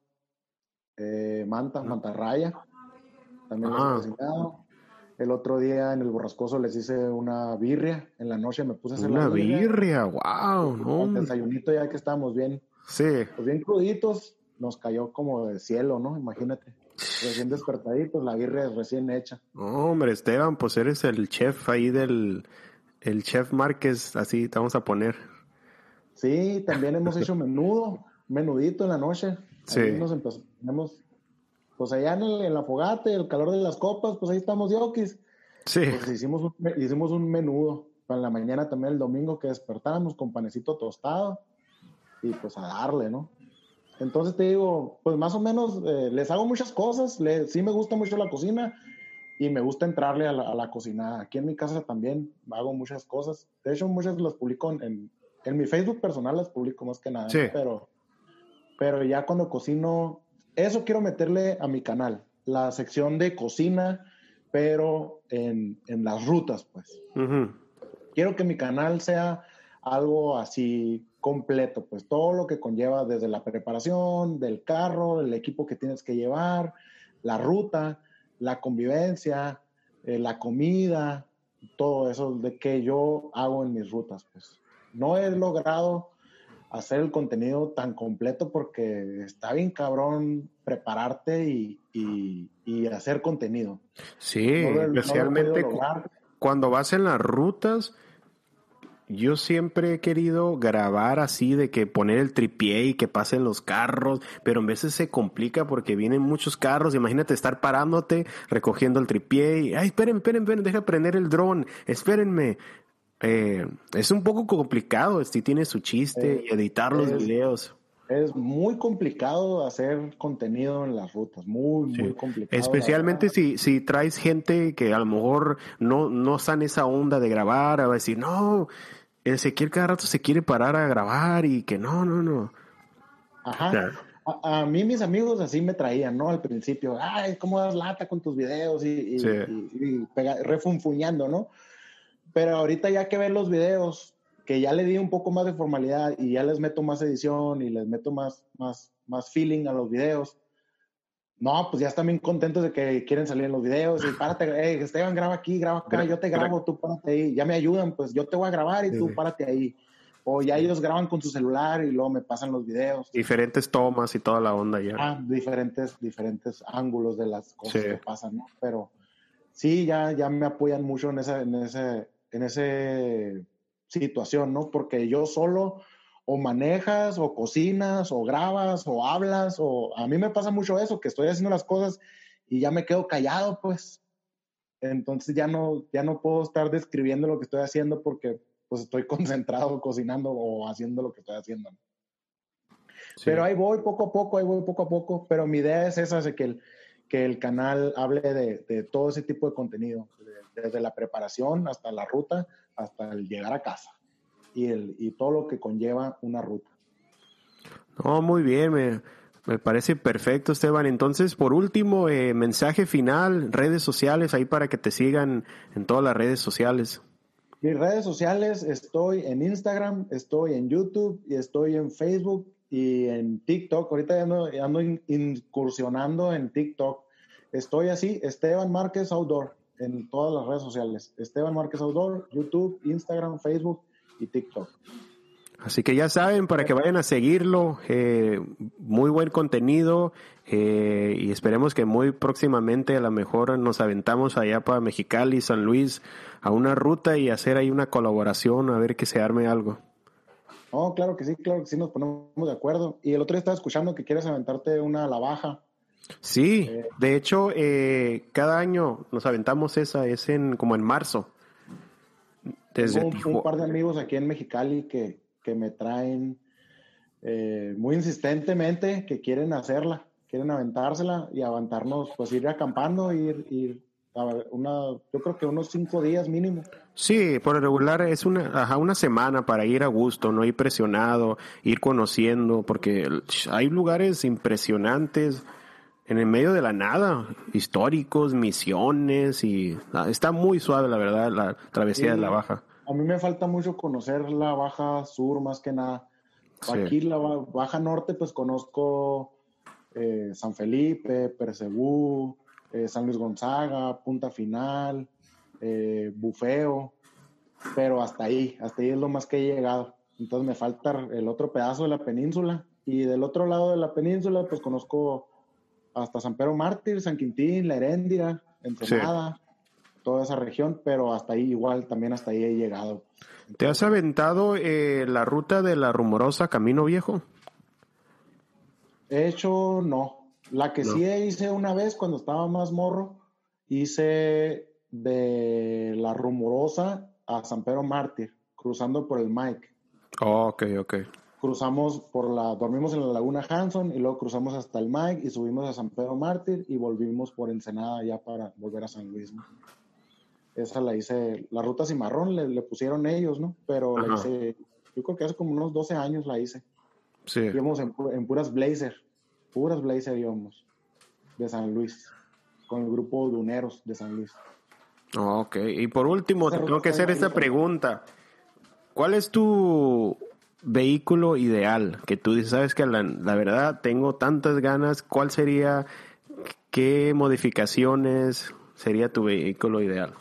Eh, manta, mantarraya también ah. lo he cocinado. El otro día en el borrascoso les hice una birria. En la noche me puse a hacer
Una
la birria.
birria, wow, no.
Con desayunito ya que estábamos bien,
Sí,
pues bien cruditos, nos cayó como de cielo, ¿no? Imagínate. Recién despertaditos, la birria recién hecha.
No, hombre, Esteban, pues eres el chef ahí del el chef Márquez, así te vamos a poner.
Sí, también hemos hecho menudo, menudito en la noche.
Sí.
Ahí nos tenemos, pues allá en, el- en la fogata, el calor de las copas, pues ahí estamos yoquis.
Sí,
Pues hicimos un, hicimos un menudo para la mañana también el domingo que despertáramos con panecito tostado y pues a darle, ¿no? Entonces te digo, pues más o menos eh, les hago muchas cosas, le- sí me gusta mucho la cocina y me gusta entrarle a la, a la cocina. Aquí en mi casa también hago muchas cosas. De hecho, muchas las publico en, en, en mi Facebook personal, las publico más que nada,
Sí.
pero, pero ya cuando cocino, eso quiero meterle a mi canal, la sección de cocina, pero en, en las rutas, pues quiero que mi canal sea algo así completo, pues todo lo que conlleva desde la preparación del carro, el equipo que tienes que llevar, la ruta, la convivencia, eh, la comida, todo eso de que yo hago en mis rutas, pues no he logrado hacer el contenido tan completo porque está bien cabrón prepararte y, y- y hacer contenido.
sí,
No no
especialmente cuando vas en las rutas, yo siempre he querido grabar así de que poner el tripié y que pasen los carros, pero en veces se complica porque vienen muchos carros. Imagínate estar parándote, recogiendo el tripié y, ay, esperen, esperen, esperen, deja prender el dron, espérenme. Eh, es un poco complicado, si tiene su chiste
Eh,
y editar los videos.
Es muy complicado hacer contenido en las rutas, muy,
Sí.
muy complicado.
Especialmente si, si traes gente que a lo mejor no, no está en esa onda de grabar, a decir, no, Ezequiel cada rato se quiere parar a grabar y que no, no, no.
Ajá. A, a mí mis amigos así me traían, ¿no? Al principio, ay, ¿cómo das lata con tus videos? Y, y,
Sí.
y- y pega- refunfuñando, ¿no? Pero ahorita ya que ven los videos, que ya le di un poco más de formalidad y ya les meto más edición y les meto más, más, más feeling a los videos, no, pues ya están bien contentos de que quieren salir en los videos y párate, hey, Esteban, graba aquí, graba acá, yo te grabo, tú párate ahí, ya me ayudan, pues yo te voy a grabar y tú párate ahí. O ya ellos graban con su celular y luego me pasan los videos.
Diferentes tomas y toda la onda ya.
Ah, diferentes, diferentes ángulos de las cosas
Sí.
que pasan, ¿no? Pero sí, ya, ya me apoyan mucho en esa, en ese, en ese situación, ¿no? Porque yo solo o manejas, o cocinas, o grabas, o hablas, o a mí me pasa mucho eso, que estoy haciendo las cosas y ya me quedo callado, pues. Entonces ya no, ya no puedo estar describiendo lo que estoy haciendo porque pues estoy [LAUGHS] concentrado cocinando o haciendo lo que estoy haciendo.
Sí.
Pero ahí voy poco a poco, ahí voy poco a poco. Pero mi idea es esa, es que el, que el canal hable de, de todo ese tipo de contenido, de- desde la preparación hasta la ruta, hasta el llegar a casa y, el, y todo lo que conlleva una ruta.
No, muy bien, me, me parece perfecto, Esteban. Entonces, por último, eh, mensaje final, redes sociales, ahí para que te sigan en todas las redes sociales.
Mis redes sociales, estoy en Instagram, estoy en YouTube y estoy en Facebook y en TikTok. Ahorita ya ando, ya ando in- incursionando en TikTok. Estoy así, Esteban Márquez Outdoor, en todas las redes sociales. Esteban Márquez Outdoor, YouTube, Instagram, Facebook y TikTok.
Así que ya saben, para que vayan a seguirlo, eh, muy buen contenido eh, y esperemos que muy próximamente a lo mejor nos aventamos allá para Mexicali, San Luis, a una ruta y hacer ahí una colaboración, a ver que se arme algo.
No, claro que sí, claro que sí, nos ponemos de acuerdo. Y el otro día estaba escuchando que quieres aventarte una a la baja.
Sí,
Eh.
de hecho, eh, cada año nos aventamos esa, es en como en marzo. Desde
Tengo un, un par de amigos aquí en Mexicali que, que me traen eh, muy insistentemente que quieren hacerla, quieren aventársela y aventarnos, pues ir acampando, ir, ir a una, yo creo que unos cinco días mínimo.
Sí, por regular es una, ajá, una semana para ir a gusto, no ir presionado, ir conociendo, porque hay lugares impresionantes en el medio de la nada, históricos, misiones y está muy suave la verdad la travesía de la baja.
A mí me falta mucho conocer la Baja Sur más que nada.
Sí.
Aquí la ba- Baja Norte pues conozco eh, San Felipe, Percebú, eh, San Luis Gonzaga, Punta Final, eh, Bufeo, pero hasta ahí, hasta ahí es lo más que he llegado. Entonces me falta el otro pedazo de la península y del otro lado de la península pues conozco hasta San Pedro Mártir, San Quintín, La Heréndira, Ensenada, toda esa región, pero hasta ahí igual, también hasta ahí he llegado.
¿Te has aventado eh, la ruta de la rumorosa Camino Viejo?
He hecho, no. La que sí hice una vez cuando estaba más morro, hice de la rumorosa a San Pedro Mártir, cruzando por el Mike.
Oh, ok, ok.
Cruzamos por la, dormimos en la Laguna Hanson y luego cruzamos hasta el Mike y subimos a San Pedro Mártir y volvimos por Ensenada ya para volver a San Luis. Esa la hice, la ruta cimarrón le, le pusieron ellos, ¿no? Pero la hice, yo creo que hace como unos 12 años la hice.
Sí.
Íbamos en, en puras Blazer, puras Blazer íbamos, de San Luis, con el grupo Duneros de San Luis.
Ok, y por último, te tengo que hacer esta pregunta. ¿Cuál es tu vehículo ideal? Que tú dices, sabes que la, la, verdad tengo tantas ganas, ¿cuál sería, qué modificaciones sería tu vehículo ideal?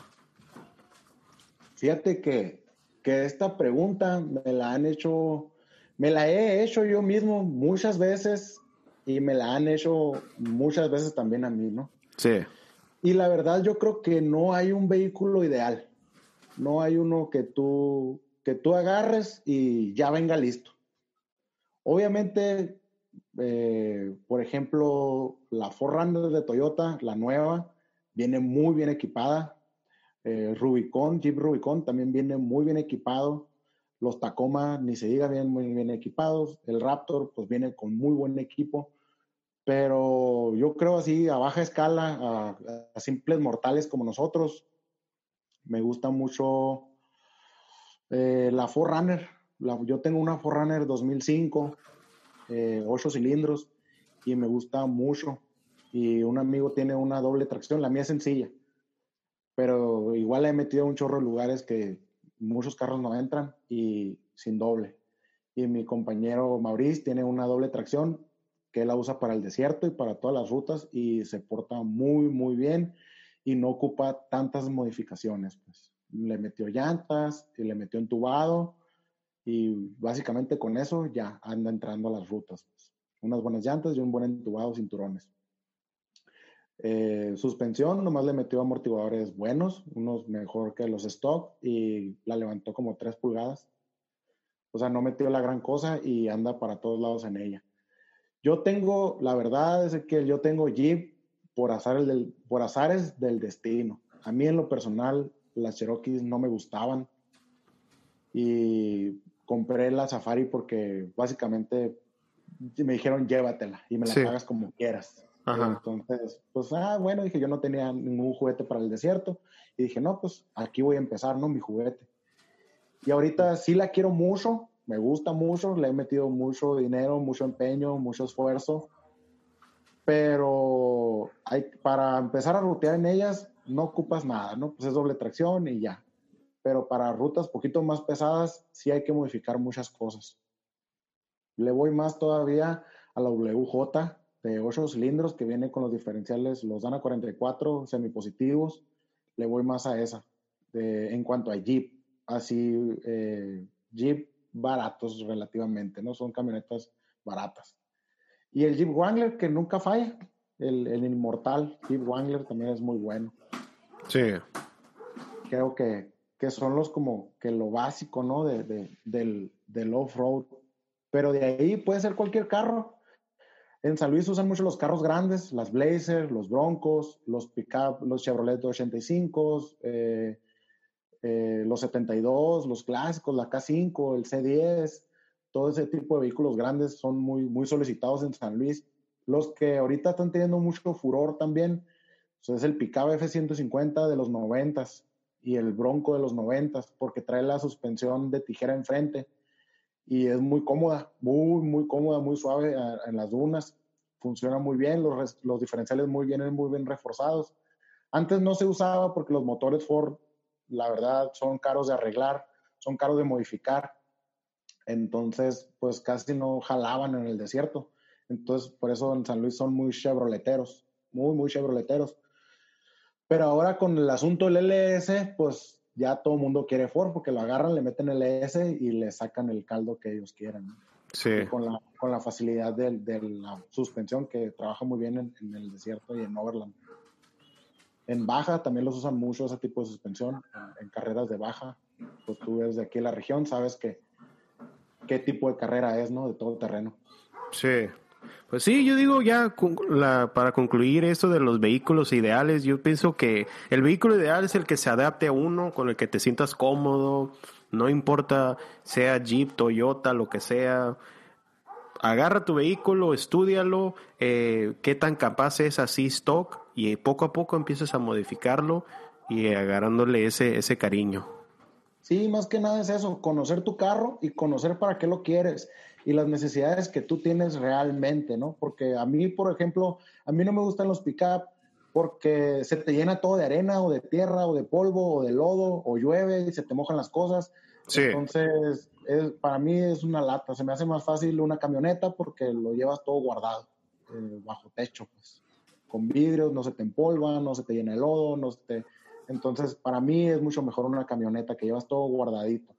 Fíjate que, que esta pregunta me la han hecho, me la he hecho yo mismo muchas veces y me la han hecho muchas veces también a mí, ¿no?
Sí.
Y la verdad yo creo que no hay un vehículo ideal. No hay uno que tú, que tú agarres y ya venga listo. Obviamente, eh, por ejemplo, la Forerunner de Toyota, la nueva, viene muy bien equipada. Eh, Rubicon, Jeep Rubicon también viene muy bien equipado. Los Tacoma, ni se diga, vienen muy bien equipados. El Raptor, pues viene con muy buen equipo. Pero yo creo así, a baja escala, a, a simples mortales como nosotros, me gusta mucho eh, la Forerunner. La, yo tengo una Forerunner 2005, eh, 8 cilindros, y me gusta mucho. Y un amigo tiene una doble tracción, la mía es sencilla, pero igual la he metido un chorro de lugares que muchos carros no entran y sin doble. Y mi compañero Maurice tiene una doble tracción que él la usa para el desierto y para todas las rutas y se porta muy, muy bien y no ocupa tantas modificaciones. Pues. Le metió llantas y le metió entubado y básicamente con eso ya anda entrando a las rutas. Pues. Unas buenas llantas y un buen entubado, cinturones. Eh, suspensión, nomás le metió amortiguadores buenos, unos mejor que los stock y la levantó como 3 pulgadas. O sea, no metió la gran cosa y anda para todos lados en ella. Yo tengo, la verdad es que yo tengo Jeep por, azares del, por azares del destino. A mí en lo personal las Cherokees no me gustaban y compré la Safari porque básicamente me dijeron llévatela y me la sí. pagas como quieras. Ajá. Entonces, pues, ah, bueno, dije, yo no tenía ningún juguete para el desierto. Y dije, no, pues aquí voy a empezar, ¿no? Mi juguete. Y ahorita sí la quiero mucho, me gusta mucho, le he metido mucho dinero, mucho empeño, mucho esfuerzo. Pero hay, para empezar a rutear en ellas, no ocupas nada, ¿no? Pues es doble tracción y ya. Pero para rutas poquito más pesadas, sí hay que modificar muchas cosas. Le voy más todavía a la WJ, de 8 cilindros que viene con los diferenciales, los Dana 44 semipositivos, le voy más a esa. En cuanto a Jeep, así eh, Jeep baratos relativamente, ¿no? Son camionetas baratas. Y el Jeep Wrangler que nunca falla, el, el inmortal Jeep Wrangler también es muy bueno.
Sí.
Creo que, que son los como que lo básico, ¿no? De, de, del, del off-road. Pero de ahí puede ser cualquier carro en San Luis usan mucho los carros grandes, las Blazer, los Broncos, los pickup, los Chevrolet 85, eh, eh, los 72, los clásicos, la K5, el C10, todo ese tipo de vehículos grandes son muy, muy solicitados en San Luis. Los que ahorita están teniendo mucho furor también, pues es el pickup F-150 de los 90 y el Bronco de los 90 porque trae la suspensión de tijera enfrente y es muy cómoda, muy, muy cómoda, muy suave en las dunas. Funciona muy bien, los, los diferenciales muy bien, muy bien reforzados. Antes no se usaba porque los motores Ford, la verdad, son caros de arreglar, son caros de modificar. Entonces, pues casi no jalaban en el desierto. Entonces, por eso en San Luis son muy chevroleteros, muy, muy chevroleteros. Pero ahora con el asunto del LS, pues ya todo el mundo quiere Ford porque lo agarran, le meten el LS y le sacan el caldo que ellos quieran.
Sí.
Con la, con la facilidad de, la suspensión que trabaja muy bien en, el desierto y en Overland. En baja también los usan mucho ese tipo de suspensión, en, carreras de baja. Pues tú eres de aquí en la región, sabes que qué tipo de carrera es, ¿no? De todo terreno.
Sí. Pues sí, yo digo ya para concluir esto de los vehículos ideales, yo pienso que el vehículo ideal es el que se adapte a uno, con el que te sientas cómodo, no importa sea Jeep, Toyota, lo que sea. Agarra tu vehículo, estudialo, eh, qué tan capaz es así stock y poco a poco empiezas a modificarlo y agarrándole ese, ese cariño.
Sí, más que nada es eso, conocer tu carro y conocer para qué lo quieres y las necesidades que tú tienes realmente, ¿no? Porque a mí, por ejemplo, a mí no me gustan los pick-up porque se te llena todo de arena o de tierra o de polvo o de lodo o llueve y se te mojan las cosas. Sí. Entonces, para mí es una lata. Se me hace más fácil una camioneta porque lo llevas todo guardado, eh, bajo techo, pues. Con vidrios, no se te empolva, no se te llena el lodo, no se te... Entonces, para mí es mucho mejor una camioneta que llevas todo guardadito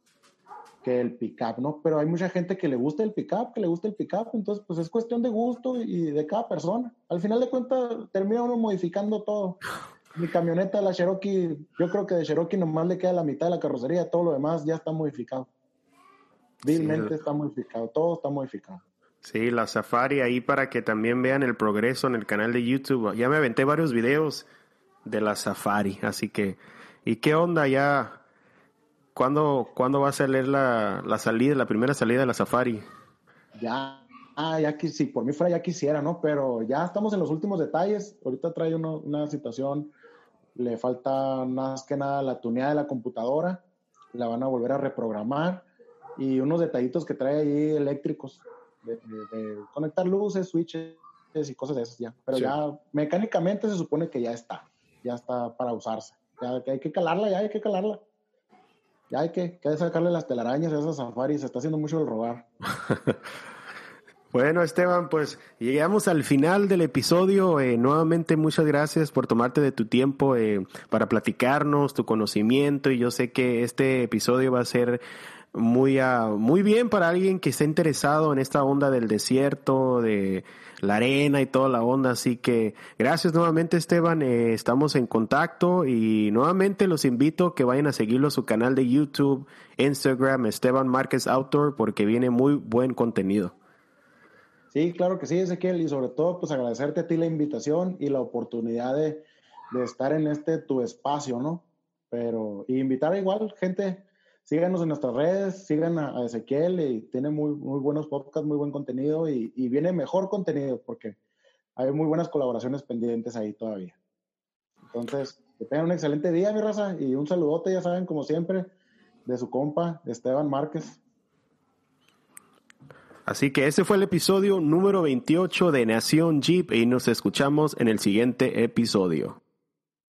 que el pickup, ¿no? Pero hay mucha gente que le gusta el pickup, que le gusta el pickup, entonces pues es cuestión de gusto y de cada persona. Al final de cuentas termina uno modificando todo. Mi camioneta, la Cherokee, yo creo que de Cherokee nomás le queda la mitad de la carrocería, todo lo demás ya está modificado. Vilmente está modificado, todo está modificado.
Sí, la Safari ahí para que también vean el progreso en el canal de YouTube. Ya me aventé varios videos de la Safari, así que, ¿y qué onda ya? ¿Cuándo, ¿Cuándo va a salir la, la salida, la primera salida de la Safari?
Ya, ah, ya que si por mí fuera ya quisiera, ¿no? Pero ya estamos en los últimos detalles. Ahorita trae una situación, le falta más que nada la tuneada de la computadora, la van a volver a reprogramar y unos detallitos que trae ahí eléctricos, de, conectar luces, switches y cosas de esas ya. Pero ya mecánicamente se supone que ya está, ya está para usarse. Ya hay que calarla, ya hay que calarla. Ya hay que, que sacarle las telarañas a esas safaris, se está haciendo mucho el robar. [LAUGHS]
Bueno, Esteban, pues llegamos al final del episodio. Eh, nuevamente, muchas gracias por tomarte de tu tiempo eh, para platicarnos tu conocimiento. Y yo sé que este episodio va a ser muy, uh, muy bien para alguien que esté interesado en esta onda del desierto, de la arena y toda la onda. Así que gracias nuevamente Esteban, eh, estamos en contacto y nuevamente los invito a que vayan a seguirlo a su canal de YouTube, Instagram, Esteban Márquez Outdoor, porque viene muy buen contenido.
Sí, claro que sí, Ezequiel, y sobre todo pues agradecerte a ti la invitación y la oportunidad de, de estar en este tu espacio, ¿no? Pero y invitar igual gente síganos en nuestras redes, sigan a, Ezequiel y tiene muy, muy buenos podcasts, muy buen contenido y, viene mejor contenido porque hay muy buenas colaboraciones pendientes ahí todavía. Entonces, que tengan un excelente día, mi raza, y un saludote, ya saben, como siempre, de su compa, Esteban Márquez.
Así que ese fue el episodio número 28 de Nación Jeep y nos escuchamos en el siguiente episodio.